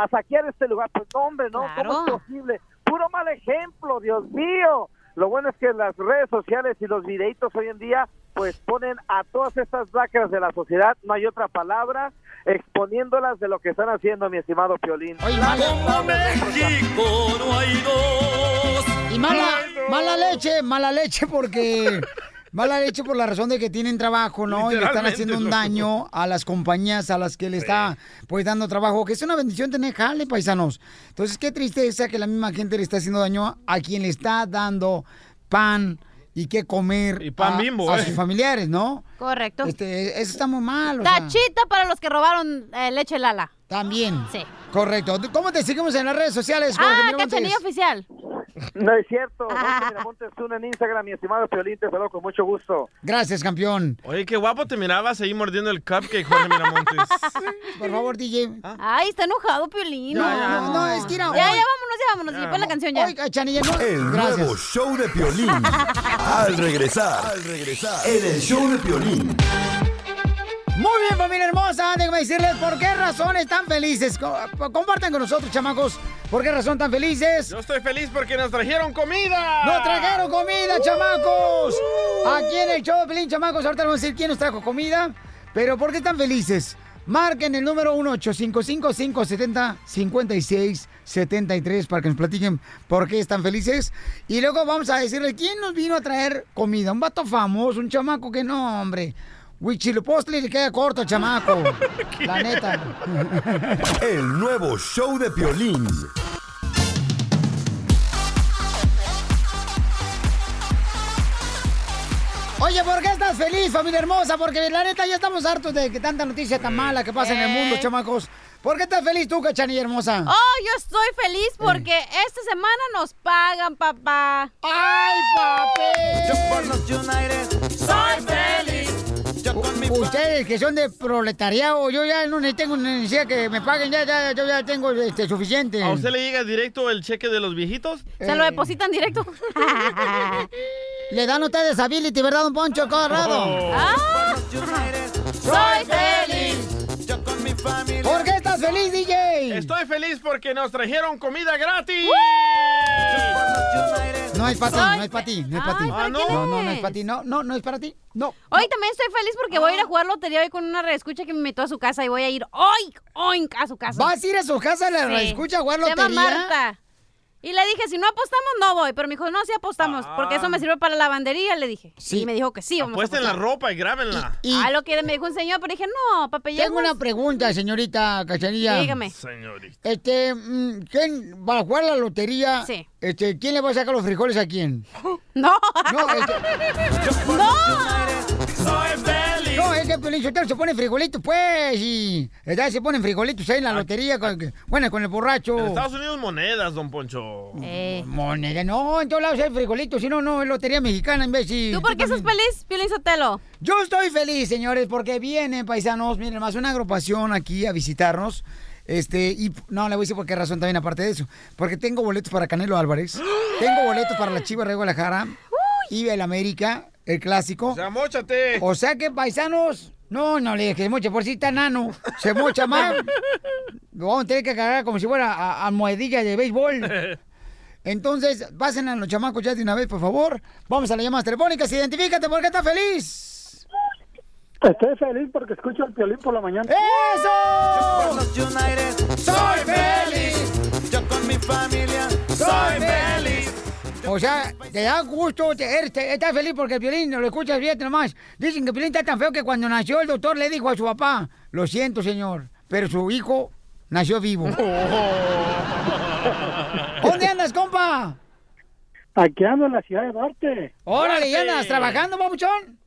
a- a saquear este lugar. Pues no, hombre, no, ¿cómo es posible? Puro mal ejemplo, Dios mío. Lo bueno es que las redes sociales y los videitos hoy en día pues ponen a todas estas lacras de la sociedad, no hay otra palabra, exponiéndolas de lo que están haciendo, mi estimado Piolín. Como México no hay dos. Y mala, mala leche, mala leche porque... Mala leche por la razón de que tienen trabajo, ¿no? Y le están haciendo un daño a las compañías a las que le está pues dando trabajo, que es una bendición tener jale, paisanos. Entonces, qué tristeza que la misma gente le está haciendo daño a quien le está dando pan y qué comer Y pan a, Bimbo, a eh. sus familiares, ¿no? Correcto. Este, eso está muy mal. o sea. Tachita para los que robaron eh, leche Lala. También. Sí. Correcto. ¿Cómo te seguimos en las redes sociales, Jorge Ah, Miramontes? cachanilla oficial. No es cierto, Jorge Miramontes uno en Instagram, mi estimado Piolín, te saludo con mucho gusto. Gracias, campeón. Oye, qué guapo te mirabas ahí mordiendo el cupcake, Jorge Miramontes. *laughs* Por favor, DJ. Ay, está enojado, Piolín. Ya, ya, no, no, es que era Ya, ya, vámonos, ya, vámonos. Y pon la canción ya. Oye, cachanilla, no. El Gracias. nuevo show de Piolín. *laughs* Al regresar, al regresar, en el show de Piolín. Muy bien, familia hermosa. Déjenme decirles por qué razón están felices. Co- Compartan con nosotros, chamacos. ¿Por qué razón están felices? Yo estoy feliz porque nos trajeron comida. ¡Nos trajeron comida, chamacos! Aquí en el show Pelín, chamacos. Ahorita les vamos a decir quién nos trajo comida. Pero ¿por qué están felices? Marquen el número 1-855-570-5673 para que nos platiquen por qué están felices. Y luego vamos a decirle quién nos vino a traer comida. Un vato famoso, un chamaco que no, hombre. Huichilopochtli le queda corto, chamaco. *laughs* La neta. *laughs* El nuevo show de Piolín. Oye, ¿por qué estás feliz, familia hermosa? Porque la neta ya estamos hartos de que tanta noticia tan mala que pasa en el mundo, Eh. chamacos. ¿Por qué estás feliz tú, cachanilla hermosa? Oh, yo estoy feliz porque esta semana nos pagan, papá. ¡Ay, papi! Yo por los United soy feliz. Ustedes que son de proletariado, yo ya no tengo necesidad que me paguen, ya, ya, yo ya tengo este, suficiente. ¿A usted le llega directo el cheque de los viejitos? Se lo depositan directo. *laughs* Le dan ustedes ability, ¿verdad, don Poncho? Cada rato. Oh. Ah. soy feliz. Familia. ¿Por qué estás feliz, DJ? Estoy feliz porque nos trajeron comida gratis. No es para ti, no es para ti, no es para ti. Ay, ¿para no, no, no, es? no es para ti, no, no, no es para ti, no. Hoy también estoy feliz porque voy a ir a jugar lotería hoy con una reescucha que me invitó a su casa y voy a ir hoy, hoy a su casa. ¿Vas a ir a su casa a la Sí. escucha a jugar Se llama lotería? Marta. Y le dije, si no apostamos, no voy. Pero me dijo, no, sí apostamos, porque eso me sirve para la lavandería, le dije. Sí. Y me dijo que sí, vamos Apuesten a la ropa y grábenla. Y Ah, lo que me dijo un señor, pero dije, no, papá, tengo una pregunta, señorita Cachanilla. Dígame. Señorita. Este, mm, ¿quién va a jugar la lotería? Sí. Este, ¿quién le va a sacar los frijoles a quién? *laughs* No. No, este, *laughs* no. Soy feliz. Es que Piolín Sotelo se pone frijolitos, pues, y ¿verdad? se ponen frijolitos ahí en la lotería, con, bueno, con el borracho. En Estados Unidos monedas, don Poncho. Eh. Moneda, no, en todos lados hay frijolitos, si no, no, es lotería mexicana, imbécil. ¿Tú por qué estás feliz, Piolín Sotelo? Yo estoy feliz, señores, porque vienen paisanos, miren, más una agrupación aquí a visitarnos. Este, y no, le voy a decir por qué razón también, aparte de eso. Porque tengo boletos para Canelo Álvarez, *gasps* tengo boletos para la Chivas de Guadalajara y el América, el clásico. O sea, móchate. O sea que, paisanos, no, no le dije moche, por si está nano, se mocha más. Lo vamos a tener que cargar como si fuera a, a moedilla de béisbol. Entonces, pasen a los chamacos ya de una vez, por favor. Vamos a las llamadas telefónicas. Identifícate, ¿por qué estás feliz? Estoy feliz porque escucho el violín por la mañana. ¡Eso! Por los United soy feliz. Yo con mi familia soy feliz. O sea, te da gusto, te, te- estás feliz porque el violín lo escuchas bien nomás. Dicen que el violín está tan feo que cuando nació el doctor le dijo a su papá, lo siento señor, pero su hijo nació vivo. *laughs* ¿Dónde andas, compa? Aquí ando en la ciudad de Duarte. Órale, ¿ya Duarte. andas trabajando, babuchón?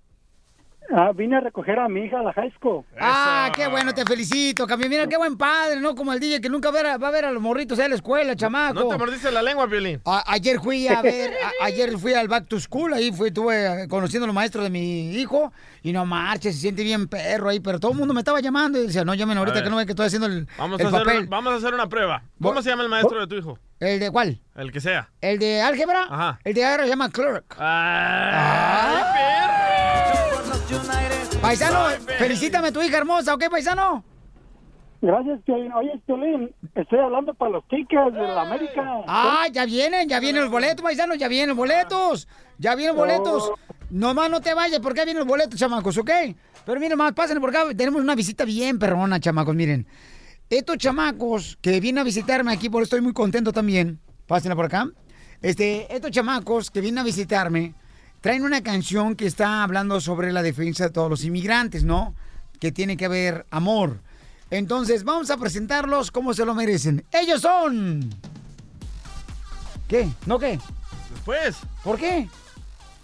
Ah, vine a recoger a mi hija a la high school. Ah, qué bueno, te felicito, campeón. Mira, qué buen padre, ¿no? Como el DJ que nunca va a, va a ver a los morritos ahí a la escuela, chamaco. ¿No te mordiste la lengua, Violín? A- ayer fui a ver, a- *laughs* ayer fui al Back to School, ahí fui, estuve conociendo a los maestros de mi hijo, y no marches, se siente bien perro ahí, pero todo el mundo me estaba llamando y decía, no llamen ahorita ver. que no ve que estoy haciendo el, Vamos, el a hacer papel. una, vamos a hacer una prueba. ¿Cómo se llama el maestro de tu hijo? ¿El de cuál? El que sea. ¿El de álgebra? Ajá. El de álgebra se llama Clerk. ¡Ay, Por los United Paisano, felicítame a tu hija hermosa, ¿ok, paisano? Gracias, Piolín. Oye, Piolín, estoy hablando para los tickets de la América. Ah, ya vienen, ya vienen los boletos, paisanos, ya vienen los boletos. Ya vienen los boletos. Nomás no te vayas, porque vienen los boletos, chamacos, ¿ok? Pero miren, más, pásenle por acá. Tenemos una visita bien perrona, chamacos, miren. Estos chamacos que vienen a visitarme aquí, por eso estoy muy contento también. Pásenla por acá. Este, estos chamacos que vienen a visitarme traen una canción que está hablando sobre la defensa de todos los inmigrantes, ¿no? Que tiene que haber amor. Entonces, vamos a presentarlos como se lo merecen. Ellos son. ¿Qué? ¿No qué? Después. ¿Por qué?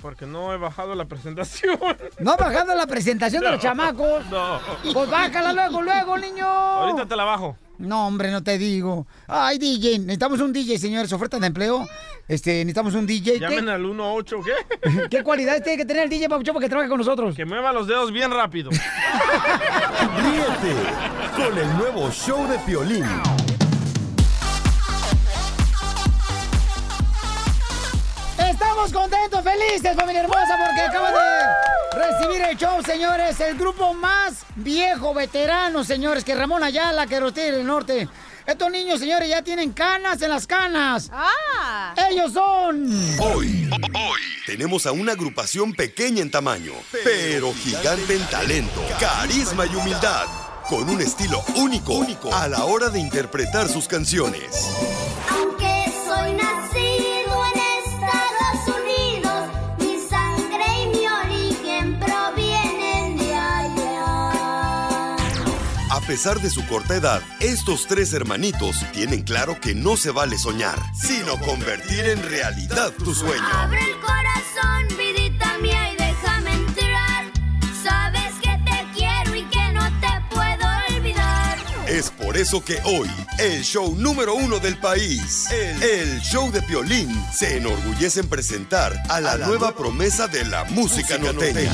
Porque no he bajado la presentación. ¿No ha bajado la presentación de los chamacos? No. Pues bájala luego, luego, niño. Ahorita te la bajo. No, hombre, no te digo. Ay, DJ, necesitamos un DJ, señores, oferta de empleo. Este, necesitamos un DJ. Llamen ¿Qué, al 18, ¿qué? ¿Qué cualidades tiene que tener el DJ Papuchón para que trabaje con nosotros? Que mueva los dedos bien rápido. *laughs* Ríete con el nuevo show de Piolín. Estamos contentos, felices, familia hermosa, porque acaban de recibir el show, señores. El grupo más viejo, veterano, señores, que Ramón Ayala, que Rostil del Norte. Estos niños, señores, ya tienen canas en las canas. ¡Ah! Ellos son. Hoy, hoy tenemos a una agrupación pequeña en tamaño, pero gigante en talento, carisma y humildad, con un estilo único, único a la hora de interpretar sus canciones. Aunque pesar de su corta edad, estos tres hermanitos tienen claro que no se vale soñar, sino convertir en realidad tu sueño. Abre el corazón, vidita mía, y déjame entrar. Sabes que te quiero y que no te puedo olvidar. Es por eso que hoy, el show número uno del país, el, el show de Piolín, se enorgullece en presentar a la, nueva promesa de la música norteña.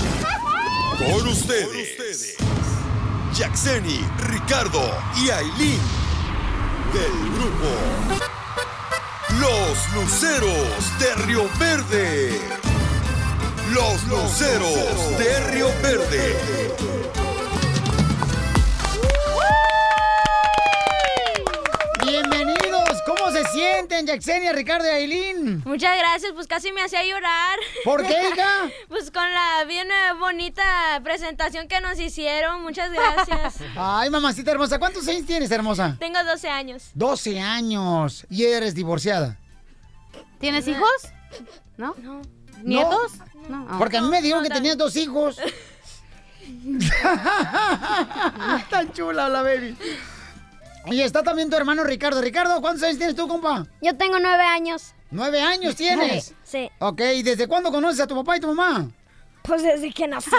Con ustedes, Jackseni, Ricardo y Aileen, del grupo Los Luceros de Río Verde. Los Luceros de Río Verde. Se sienten, Jacksenia, Ricardo y Aileen? Muchas gracias, pues casi me hacía llorar. ¿Por qué, hija? *laughs* Pues con la bien eh, bonita presentación que nos hicieron, muchas gracias. *laughs* Ay, mamacita hermosa, ¿cuántos años tienes, hermosa? Tengo 12 años. 12 años. Y eres divorciada. ¿Tienes hijos? ¿No? No. ¿Nietos? No. Porque a mí me dijeron que tenías dos hijos. *laughs* Tan chula la baby. Y está también tu hermano Ricardo. Ricardo, ¿cuántos años tienes tú, compa? Yo tengo nueve años. ¿Nueve años tienes? *laughs* Sí. Ok, ¿y desde cuándo conoces a tu papá y tu mamá? Pues desde que nací. *laughs*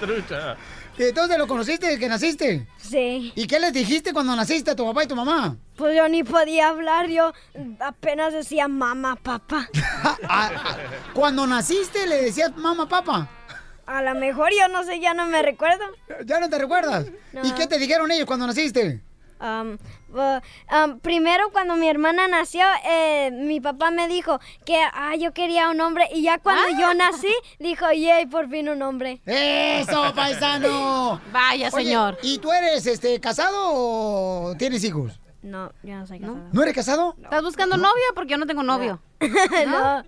Trucha. Entonces lo conociste desde que naciste. Sí. ¿Y qué les dijiste cuando naciste a tu papá y tu mamá? Pues yo ni podía hablar, yo apenas decía mamá, papá. *laughs* Cuando naciste le decías mamá, papá. A lo mejor yo no sé, ya no me recuerdo. ¿Ya no te recuerdas? No. ¿Y qué te dijeron ellos cuando naciste? Um, uh, um, primero cuando mi hermana nació, eh, mi papá me dijo que ah, yo quería un hombre y ya cuando Ah. yo nací, dijo, yay, por fin un hombre. ¡Eso, paisano! *laughs* Vaya, Oye, señor. ¿Y tú eres este casado o tienes hijos? No, yo no soy. ¿No eres casado? ¿Estás buscando novia? Porque yo no tengo novio. *laughs* no.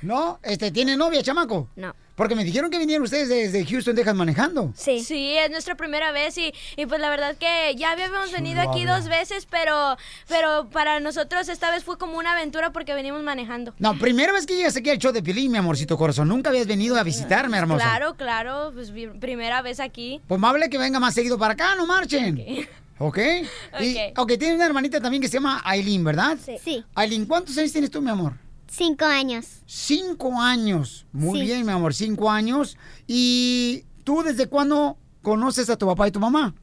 ¿No? Este, ¿tiene novia, chamaco? No. Porque me dijeron que vinieron ustedes desde Houston, Texas, manejando. Sí. Sí, es nuestra primera vez y, y pues la verdad que ya habíamos venido aquí habla. dos veces, pero, pero para nosotros esta vez fue como una aventura porque venimos manejando. No, primera vez que llegas aquí al show de Pilín, mi amorcito corazón. Nunca habías venido a visitarme, hermosa. Claro, claro, pues primera vez aquí. Pues más vale que venga más seguido para acá, no marchen. ¿Ok? *laughs* Y, Ok. ok, tienes una hermanita también que se llama Aileen, ¿verdad? Sí. Sí. Aileen, ¿cuántos años tienes tú, mi amor? Cinco años. Cinco años. Muy Sí. bien, mi amor, cinco años. ¿Y tú desde cuándo conoces a tu papá y tu mamá?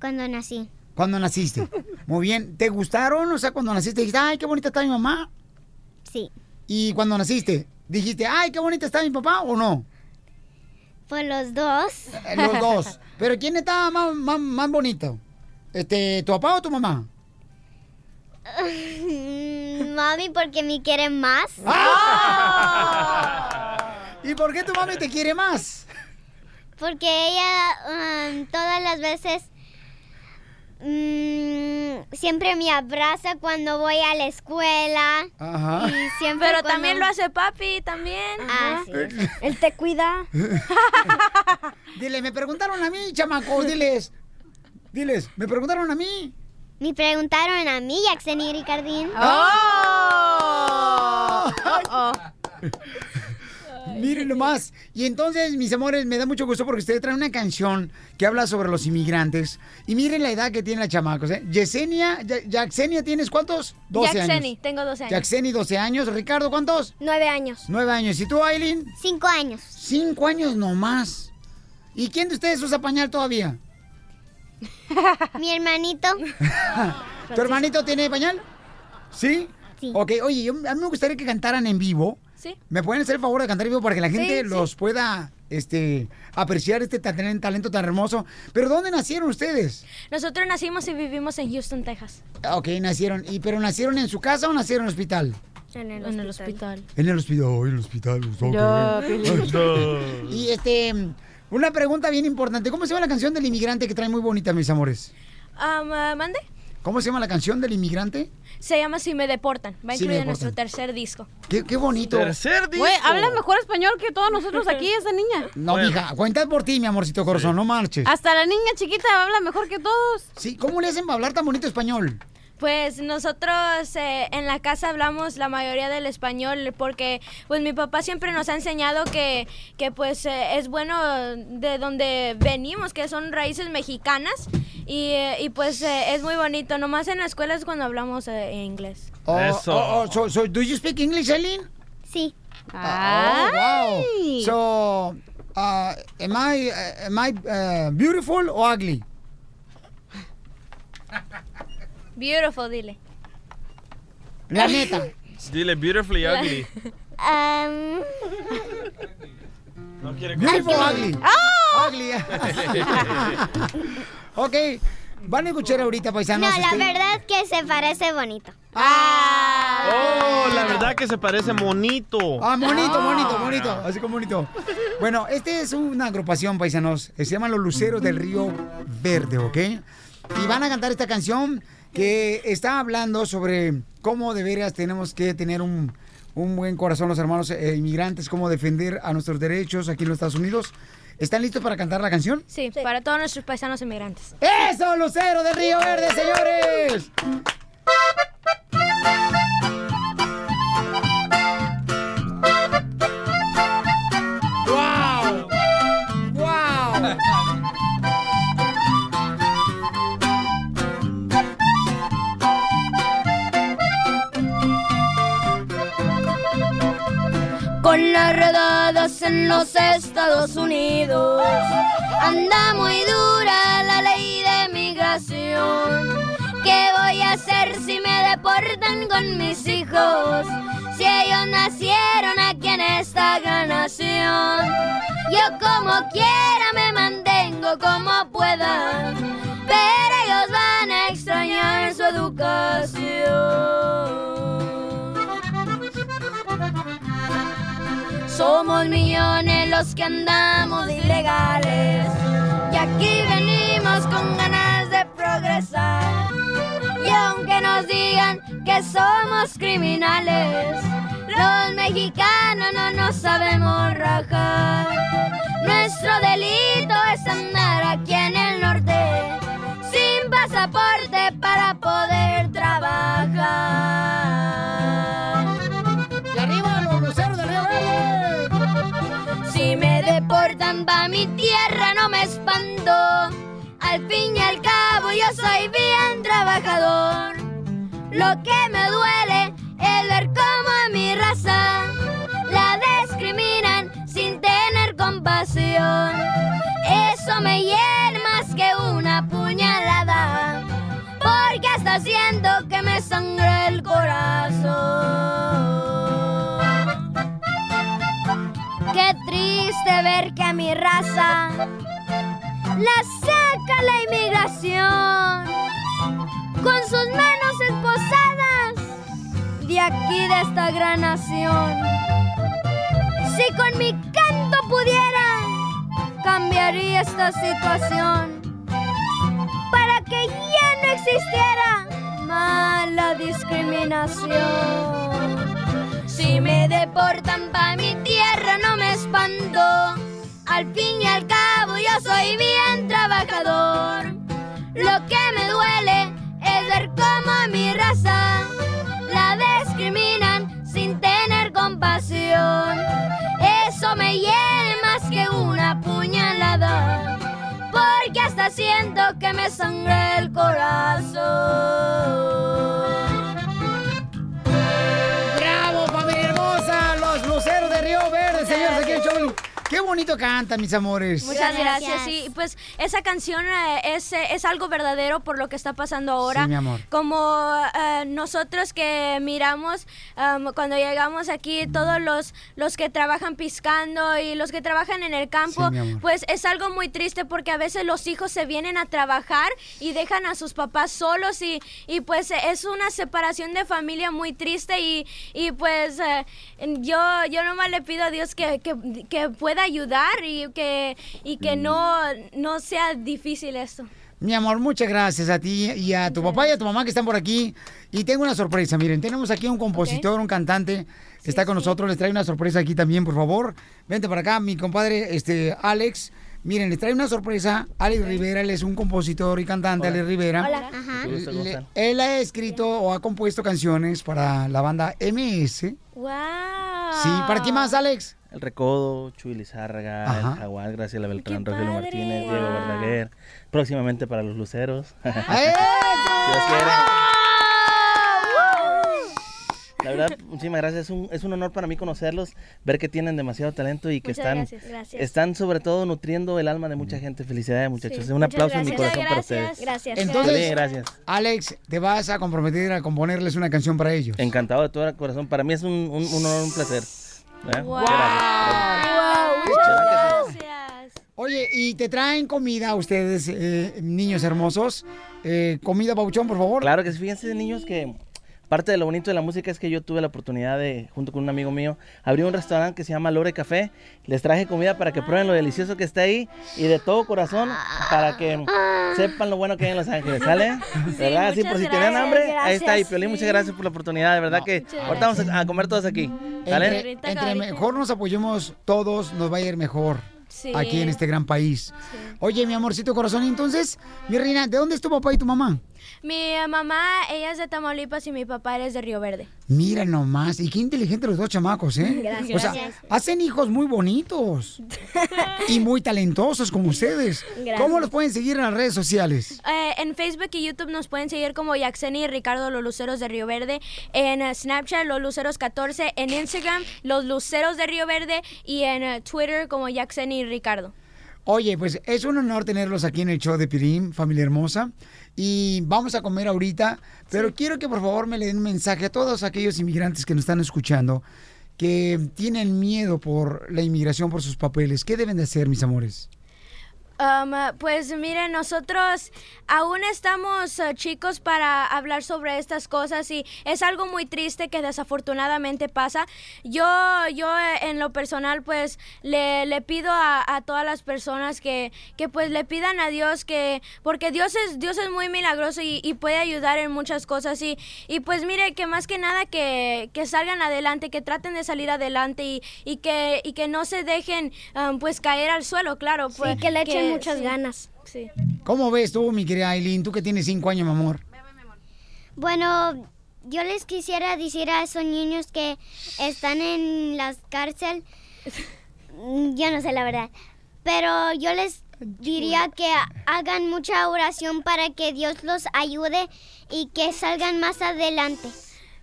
Cuando nací. ¿Cuándo naciste? Muy bien. ¿Te gustaron? O sea, cuando naciste dijiste, ay, qué bonita está mi mamá. Sí. ¿Y cuando naciste? Dijiste, ay, qué bonita está mi papá o no? Por los dos. Eh, Los dos. Pero ¿quién está más, más, más bonito? Este, ¿Tu papá o tu mamá? *laughs* Mami, porque me quieren más. ¡Ah! *laughs* ¿Y por qué tu mami te quiere más? Porque ella um, todas las veces mm, siempre me abraza cuando voy a la escuela. Ajá. Y siempre Pero cuando- también lo hace papi, también. Ah, sí. Él te cuida. *laughs* Dile, me preguntaron a mí, chamacos, diles. Diles, me preguntaron a mí. Me preguntaron a mí, Yaxeni y Ricardín. Oh. Miren nomás. Y entonces, mis amores, me da mucho gusto porque ustedes traen una canción que habla sobre los inmigrantes. Y miren la edad que tienen las chamacos, ¿eh? Yesenia, Ya- Yaxenia, ¿tienes cuántos? 12 Yaxeni, años. tengo 12 años. Yaxeni, 12 años. Ricardo, ¿cuántos? Nueve años. 9 años. ¿Y tú, Aileen? Cinco años. 5 años nomás. ¿Y quién de ustedes usa pañal todavía? Mi hermanito. *laughs* ¿Tu hermanito tiene pañal? ¿Sí? Sí. Ok, oye, yo, a mí me gustaría que cantaran en vivo. Sí. ¿Me pueden hacer el favor de cantar en vivo para que la gente Sí, sí. los pueda este, apreciar este ta- talento tan hermoso? ¿Pero dónde nacieron ustedes? Nosotros nacimos y vivimos en Houston, Texas. Ah, Ok, nacieron. ¿Y pero nacieron en su casa o nacieron en el hospital? En el, hospital. En el hospital, en el hospital. ok. Ya, Piolín. *laughs* y este, una pregunta bien importante. ¿Cómo se llama la canción del inmigrante que trae muy bonita, mis amores? Um, uh, ¿Mande? ¿Cómo se llama la canción del inmigrante? Se llama Si me deportan. Va Si me incluida en nuestro tercer disco. Qué, qué bonito. Güey, habla mejor español que todos nosotros aquí, *laughs* esa niña. No, mija, cuenta por ti, mi amorcito corazón, no marches. Hasta la niña chiquita habla mejor que todos. Sí, ¿cómo le hacen para hablar tan bonito español? Pues nosotros eh, en la casa hablamos la mayoría del español porque pues mi papá siempre nos ha enseñado que, que pues eh, es bueno de donde venimos, que son raíces mexicanas y, eh, y, pues eh, es muy bonito. Nomás en la escuela es cuando hablamos eh, en inglés. Oh, Eso. oh, oh, so, so, do you speak English, Eileen? Sí. Oh, wow. So, uh, am I, uh, am I uh, beautiful or ugly? Beautiful, dile. La neta. Dile beautifully ugly. Um, No quiere Beautiful ugly. ¡Oh! Ugly. *laughs* ok, van a escuchar ahorita, paisanos. no, la este- verdad que se parece bonito. Oh, la verdad que se parece monito. Ah, bonito, bonito, bonito. Así como bonito. Bueno, este es una agrupación, paisanos. Se llaman Los Luceros del Río Verde, ¿ok? Y van a cantar esta canción que está hablando sobre cómo de veras tenemos que tener un, un buen corazón los hermanos eh, inmigrantes, cómo defender a nuestros derechos aquí en los Estados Unidos. ¿Están listos para cantar la canción? Sí, para todos nuestros paisanos inmigrantes. ¡Eso, Lucero del Río Verde, señores! Con las redadas en los Estados Unidos anda muy dura la ley de migración. ¿Qué voy a hacer si me deportan con mis hijos? Si ellos nacieron aquí en esta gran nación. Yo como quiera me mantengo como pueda, pero ellos van a extrañar su educación. Somos millones los que andamos ilegales y aquí venimos con ganas de progresar. Y aunque nos digan que somos criminales, los mexicanos no nos sabemos rajar. Nuestro delito es andar aquí en el norte sin pasaporte para poder trabajar. Pa' mi tierra no me espanto. Al fin y al cabo yo soy bien trabajador. Lo que me duele es ver cómo a mi raza la discriminan sin tener compasión. Eso me hiere más que una puñalada. Porque hasta siento que me sangra el corazón. Triste ver que a mi raza la saca la inmigración con sus manos esposadas de aquí de esta gran nación. Si con mi canto pudiera cambiar cambiaría esta situación para que ya no existiera mala discriminación. Si me deportan pa' mi tierra no me espanto, al fin y al cabo yo soy bien trabajador. Lo que me duele es ver cómo a mi raza la discriminan sin tener compasión. Eso me hiere más que una puñalada, porque hasta siento que me sangra el corazón. Río Verde, señores, aquí en show. Qué bonito canta, mis amores. Muchas gracias. Sí, pues esa canción eh, es, eh, es algo verdadero por lo que está pasando ahora. Sí, mi amor. Como eh, nosotros que miramos um, cuando llegamos aquí, todos los, los que trabajan piscando y los que trabajan en el campo, Sí, pues es algo muy triste porque a veces los hijos se vienen a trabajar y dejan a sus papás solos y, y pues es una separación de familia muy triste y, y pues eh, yo, yo nomás le pido a Dios que, que, que pueda ayudar y que, y que no, no sea difícil esto. Mi amor, muchas gracias a ti y a tu papá y a tu mamá que están por aquí. Y tengo una sorpresa, miren, tenemos aquí un compositor, un cantante que está con nosotros. Les trae una sorpresa aquí también, por favor. Vente para acá, mi compadre este, Alex. Miren, les trae una sorpresa. Alex Rivera, él es un compositor y cantante, Alex Rivera. Hola. Ajá. Mucho gusto, ¿cómo Le- él ha escrito o ha compuesto canciones para la banda MS. ¡Wow! Sí, ¿para qué más, Alex? El Recodo, Chuy Lizárraga, Ajá. el Jaguar, Graciela Beltrán, ¡Qué Rogelio! Martínez, Diego. Verdaguer. Próximamente para los Luceros. *laughs* La verdad, muchísimas gracias. Es un, es un honor para mí conocerlos, ver que tienen demasiado talento y que Muchas están, gracias, gracias. están sobre todo nutriendo el alma de mucha gente. Felicidades, muchachos. Sí, un aplauso en mi gracias. corazón para ustedes. gracias. Entonces, Sí, gracias. Alex, ¿te vas a comprometer a componerles una canción para ellos? Encantado de todo corazón. Para mí es un, un, un honor, un placer. ¿Eh? Wow. Gracias. Wow, muchas gracias. Oye, ¿y te traen comida ustedes, eh, niños hermosos? Eh, ¿Comida, Pauchón, por favor? Claro que sí, fíjense niños que parte de lo bonito de la música es que yo tuve la oportunidad de, junto con un amigo mío, abrir un restaurante que se llama Lore Café. Les traje comida para que prueben lo delicioso que está ahí y de todo corazón para que sepan lo bueno que hay en Los Ángeles, ¿sale? ¿Verdad? Sí, muchas por si tenían gracias, hambre, ahí está. Y gracias, Piolín, muchas sí. gracias por la oportunidad, de verdad que Muchas ahorita vamos a, a comer todos aquí, Entre, ¿sale? entre mejor nos apoyemos todos, nos va a ir mejor. Sí. Aquí en este gran país. Oye, mi amorcito corazón, entonces, mi reina, ¿de dónde es tu papá y tu mamá? Mi mamá, ella es de Tamaulipas y mi papá es de Río Verde. Mira nomás, y qué inteligentes los dos chamacos, ¿eh? *laughs* Gracias. O sea, Gracias. hacen hijos muy bonitos *laughs* y muy talentosos como ustedes. Gracias. ¿Cómo los pueden seguir en las redes sociales? Eh, en Facebook y YouTube nos pueden seguir como Yaxeni y Ricardo Los Luceros de Río Verde. En eh, Snapchat, Los Luceros 14. En Instagram, Los Luceros de Río Verde. Y en eh, Twitter como Yaxeni y Ricardo. Oye, pues es un honor tenerlos aquí en el show de Pirín, familia hermosa. Y vamos a comer ahorita, pero quiero que por favor me le den un mensaje a todos aquellos inmigrantes que nos están escuchando que tienen miedo por la inmigración, por sus papeles. ¿Qué deben de hacer, mis amores? Um, pues miren, nosotros aún estamos uh, chicos para hablar sobre estas cosas y es algo muy triste que desafortunadamente pasa. Yo, yo eh, en lo personal pues le, le pido a, a todas las personas que, que pues le pidan a Dios que, porque Dios es, Dios es muy milagroso y, y puede ayudar en muchas cosas y, y pues mire que más que nada que, que salgan adelante, que traten de salir adelante y, y, que, y que no se dejen um, pues caer al suelo, claro. Pues, que le echen muchas sí. ganas. Sí. ¿Cómo ves tú, mi querida Aileen, tú que tienes cinco años, mi amor? Bueno, yo les quisiera decir a esos niños que están en las cárcel, mm, yo no sé la verdad, pero yo les diría que hagan mucha oración para que Dios los ayude y que salgan más adelante.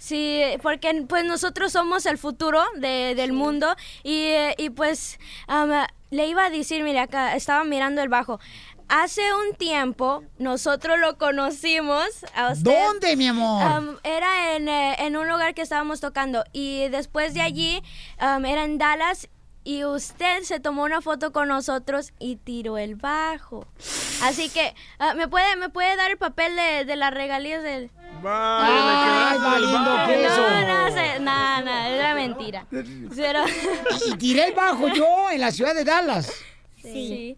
Sí, porque pues nosotros somos el futuro de- del mundo y, y, pues am, le iba a decir, mire acá, estaba mirando el bajo. Hace un tiempo nosotros lo conocimos a usted. ¿Dónde, mi amor? Am, era en, eh, en un lugar que estábamos tocando y después de allí am, era en Dallas y usted se tomó una foto con nosotros y tiró el bajo. Así que, ah, ¿me, puede, ¿me puede dar el papel de, de las regalías del...? Ay, valiendo queso. No, no, sé, no, no, era mentira. Pero... Y tiré el bajo yo en la ciudad de Dallas. Sí.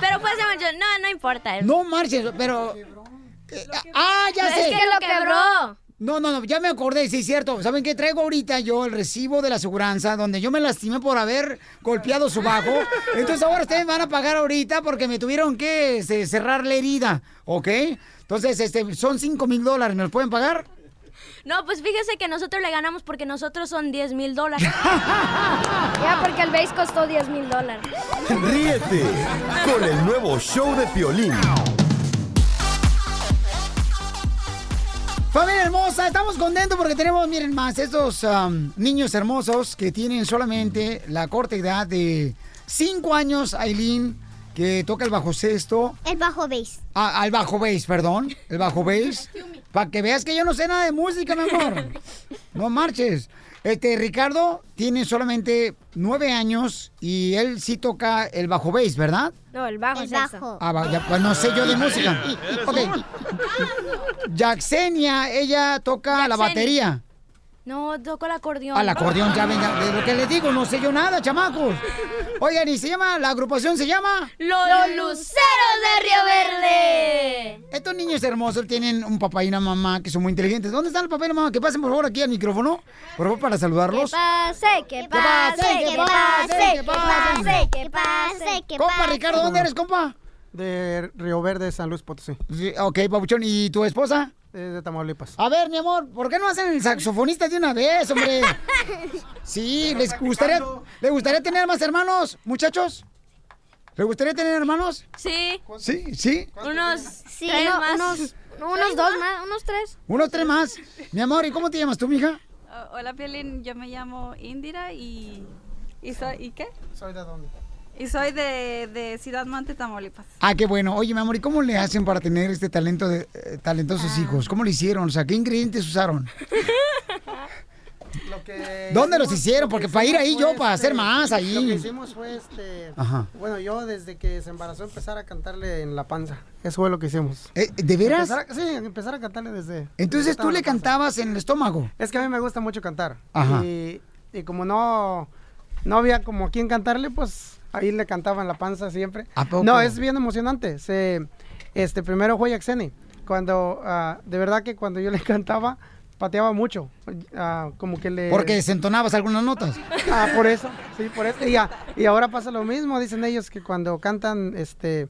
Pero pues, yo- no, no importa. No marches, pero... eh, ah, ya Es sé. que lo quebró. No, no, no, ya me acordé, sí es cierto. ¿Saben qué? Traigo ahorita yo el recibo de la aseguranza donde yo me lastimé por haber golpeado su bajo. Entonces ahora ustedes me van a pagar ahorita porque me tuvieron que este, cerrar la herida, ¿ok? Entonces, este, son 5 mil dólares, ¿me los pueden pagar? No, pues fíjese que nosotros le ganamos porque nosotros son 10 mil dólares. *laughs* Ya, porque el base costó 10 mil dólares. Ríete con el nuevo show de Piolín. Familia hermosa, estamos contentos porque tenemos, miren más, estos am, niños hermosos que tienen solamente la corta edad de 5 años, Aileen, que toca el bajo sexto. El bajo base. Ah, al bajo bass, perdón. El bajo bass. *laughs* Para que veas que yo no sé nada de música, mi amor. *laughs* No marches. Este, Ricardo tiene solamente nueve años y él sí toca el bajo bass, ¿verdad? No, el bajo El bajo. Ah, va, ya, pues no sé yo de música. *laughs* Ok. Yaxenia, ella toca la batería. No, toco el acordeón. Al acordeón, ya venga, de lo que les digo, no sé yo nada, chamacos. Oigan, y se llama, la agrupación se llama... Los Luceros de Río Verde. Estos niños hermosos tienen un papá y una mamá que son muy inteligentes. ¿Dónde están el papá y la mamá? Que pasen por favor aquí al micrófono, por favor, para saludarlos. pase, que pase, que pase, que pase. que pase, que Compa Ricardo, ¿dónde eres, compa? De Río Verde, San Luis Potosí. Sí, ok, Pabuchón, ¿y tu esposa? De Tamaulipas. A ver, mi amor, ¿por qué no hacen el saxofonista de una vez, hombre? *laughs* Sí, ¿les gustaría, ¿les gustaría tener más hermanos, muchachos? ¿Les gustaría tener hermanos? Sí. Sí, sí. Unos Sí, tres no, más. unos, unos dos más, unos tres. Uno, tres más. Mi amor, ¿y cómo te llamas tú, mija? Ah, hola, Piolín. Yo me llamo Indira y... ¿Y, soy, ¿y qué? ¿Soy de dónde? Y soy de, de Ciudad Mante, Tamaulipas. Ah, qué bueno. Oye, mi amor, ¿y cómo le hacen para tener este talento de eh, talentosos hijos? ¿Cómo lo hicieron? O sea, ¿qué ingredientes usaron? Lo que ¿Dónde los hicieron? Porque para ir ahí yo, para hacer este, más ahí. Lo que hicimos fue este. Ajá. Bueno, yo desde que se embarazó empezar a cantarle en la panza. Eso fue lo que hicimos. Eh, ¿de veras? Empezar a- sí, empezar a cantarle desde. Entonces desde tú le cantabas en el estómago. Es que a mí me gusta mucho cantar. Ajá. Y, y como no, no había como a quien cantarle, pues ahí le cantaba en la panza siempre. ¿A poco? No, es bien emocionante. Se, este, primero fue Yaxeni. Cuando, ah, de verdad que cuando yo le *laughs* cantaba, pateaba mucho. Ah, como que le... Porque desentonabas algunas notas. Ah, por eso, sí, por eso. Y, a- y ahora pasa lo mismo, dicen ellos que cuando cantan, este,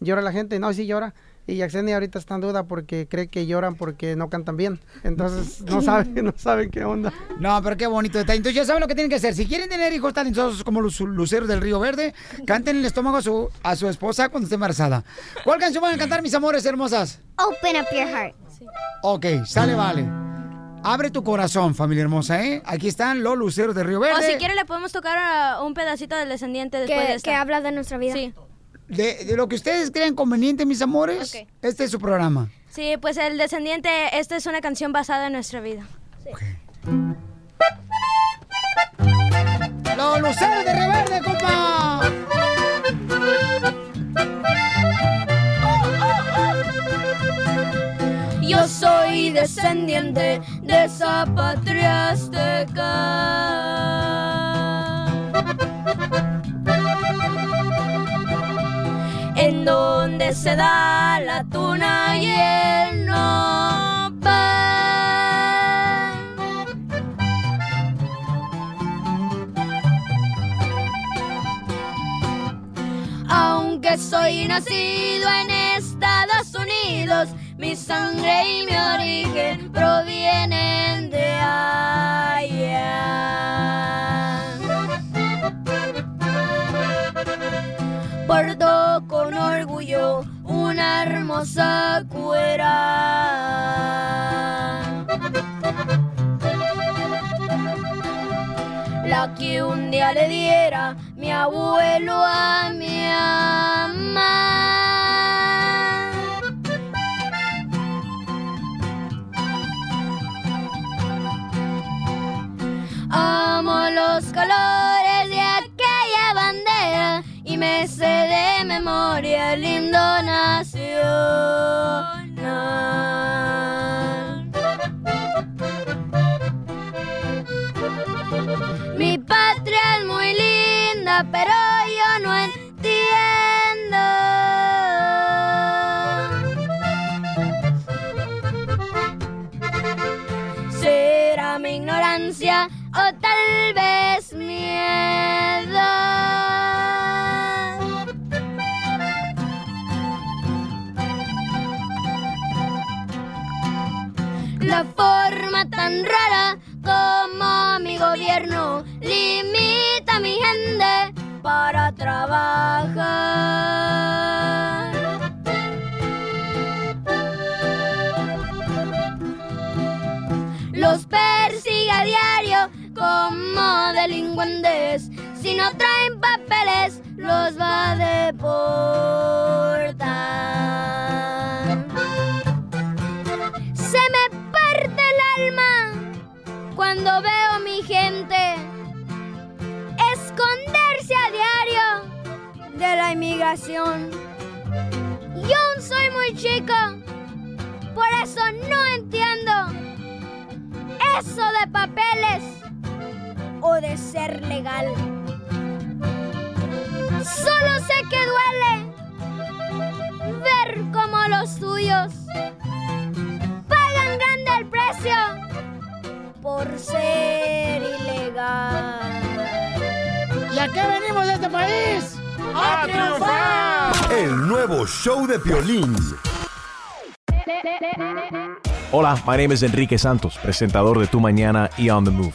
llora la gente. No, sí llora. Y Yaxeni ahorita está en duda porque cree que lloran porque no cantan bien. Entonces *laughs* no saben, *laughs* no saben qué onda. No, pero qué bonito detalle. Entonces ya saben lo que tienen que hacer. Si quieren tener hijos talentosos como los luceros del Río Verde, canten en el estómago a su, a su esposa cuando esté embarazada. ¿Cuál canción van a cantar, mis amores hermosas? Open up your heart. Ok, sale, vale. Abre tu corazón, familia hermosa, ¿eh? Aquí están los luceros del Río O Verde. si quiere le podemos tocar un pedacito del descendiente después Que- de esta. que habla de nuestra vida. Sí. De, de lo que ustedes crean conveniente, mis amores, Ok. este es su programa. Sí, pues el descendiente, esta es una canción basada en nuestra vida. Los luceros de Río Verde, compa. Yo soy descendiente de esa patria azteca. Donde se da la tuna y el nopal. Aunque soy nacido en Estados Unidos, mi sangre y mi origen provienen de allá. Porto con orgullo una hermosa cuera. La que un día le diera mi abuelo a mi mamá. memoria el nacional. Mi patria es muy linda, pero yo no entiendo. Será mi ignorancia o tal vez miedo. Tan rara como mi gobierno limita mi gente para trabajar. Los persigue a diario como delincuentes. Si no traen papeles, los va a deportar. Cuando veo mi gente esconderse a diario de la inmigración. Yo aún soy muy chico, por eso no entiendo eso de papeles o de ser legal. Solo sé que duele ver cómo los suyos pagan grande el precio por ser ilegal. ¿Y a qué venimos de este país? ¡A triunfar! El nuevo show de Piolín. Hola, my name is Enrique Santos, presentador de Tu Mañana y On the Move.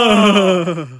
Oh. *laughs* *laughs*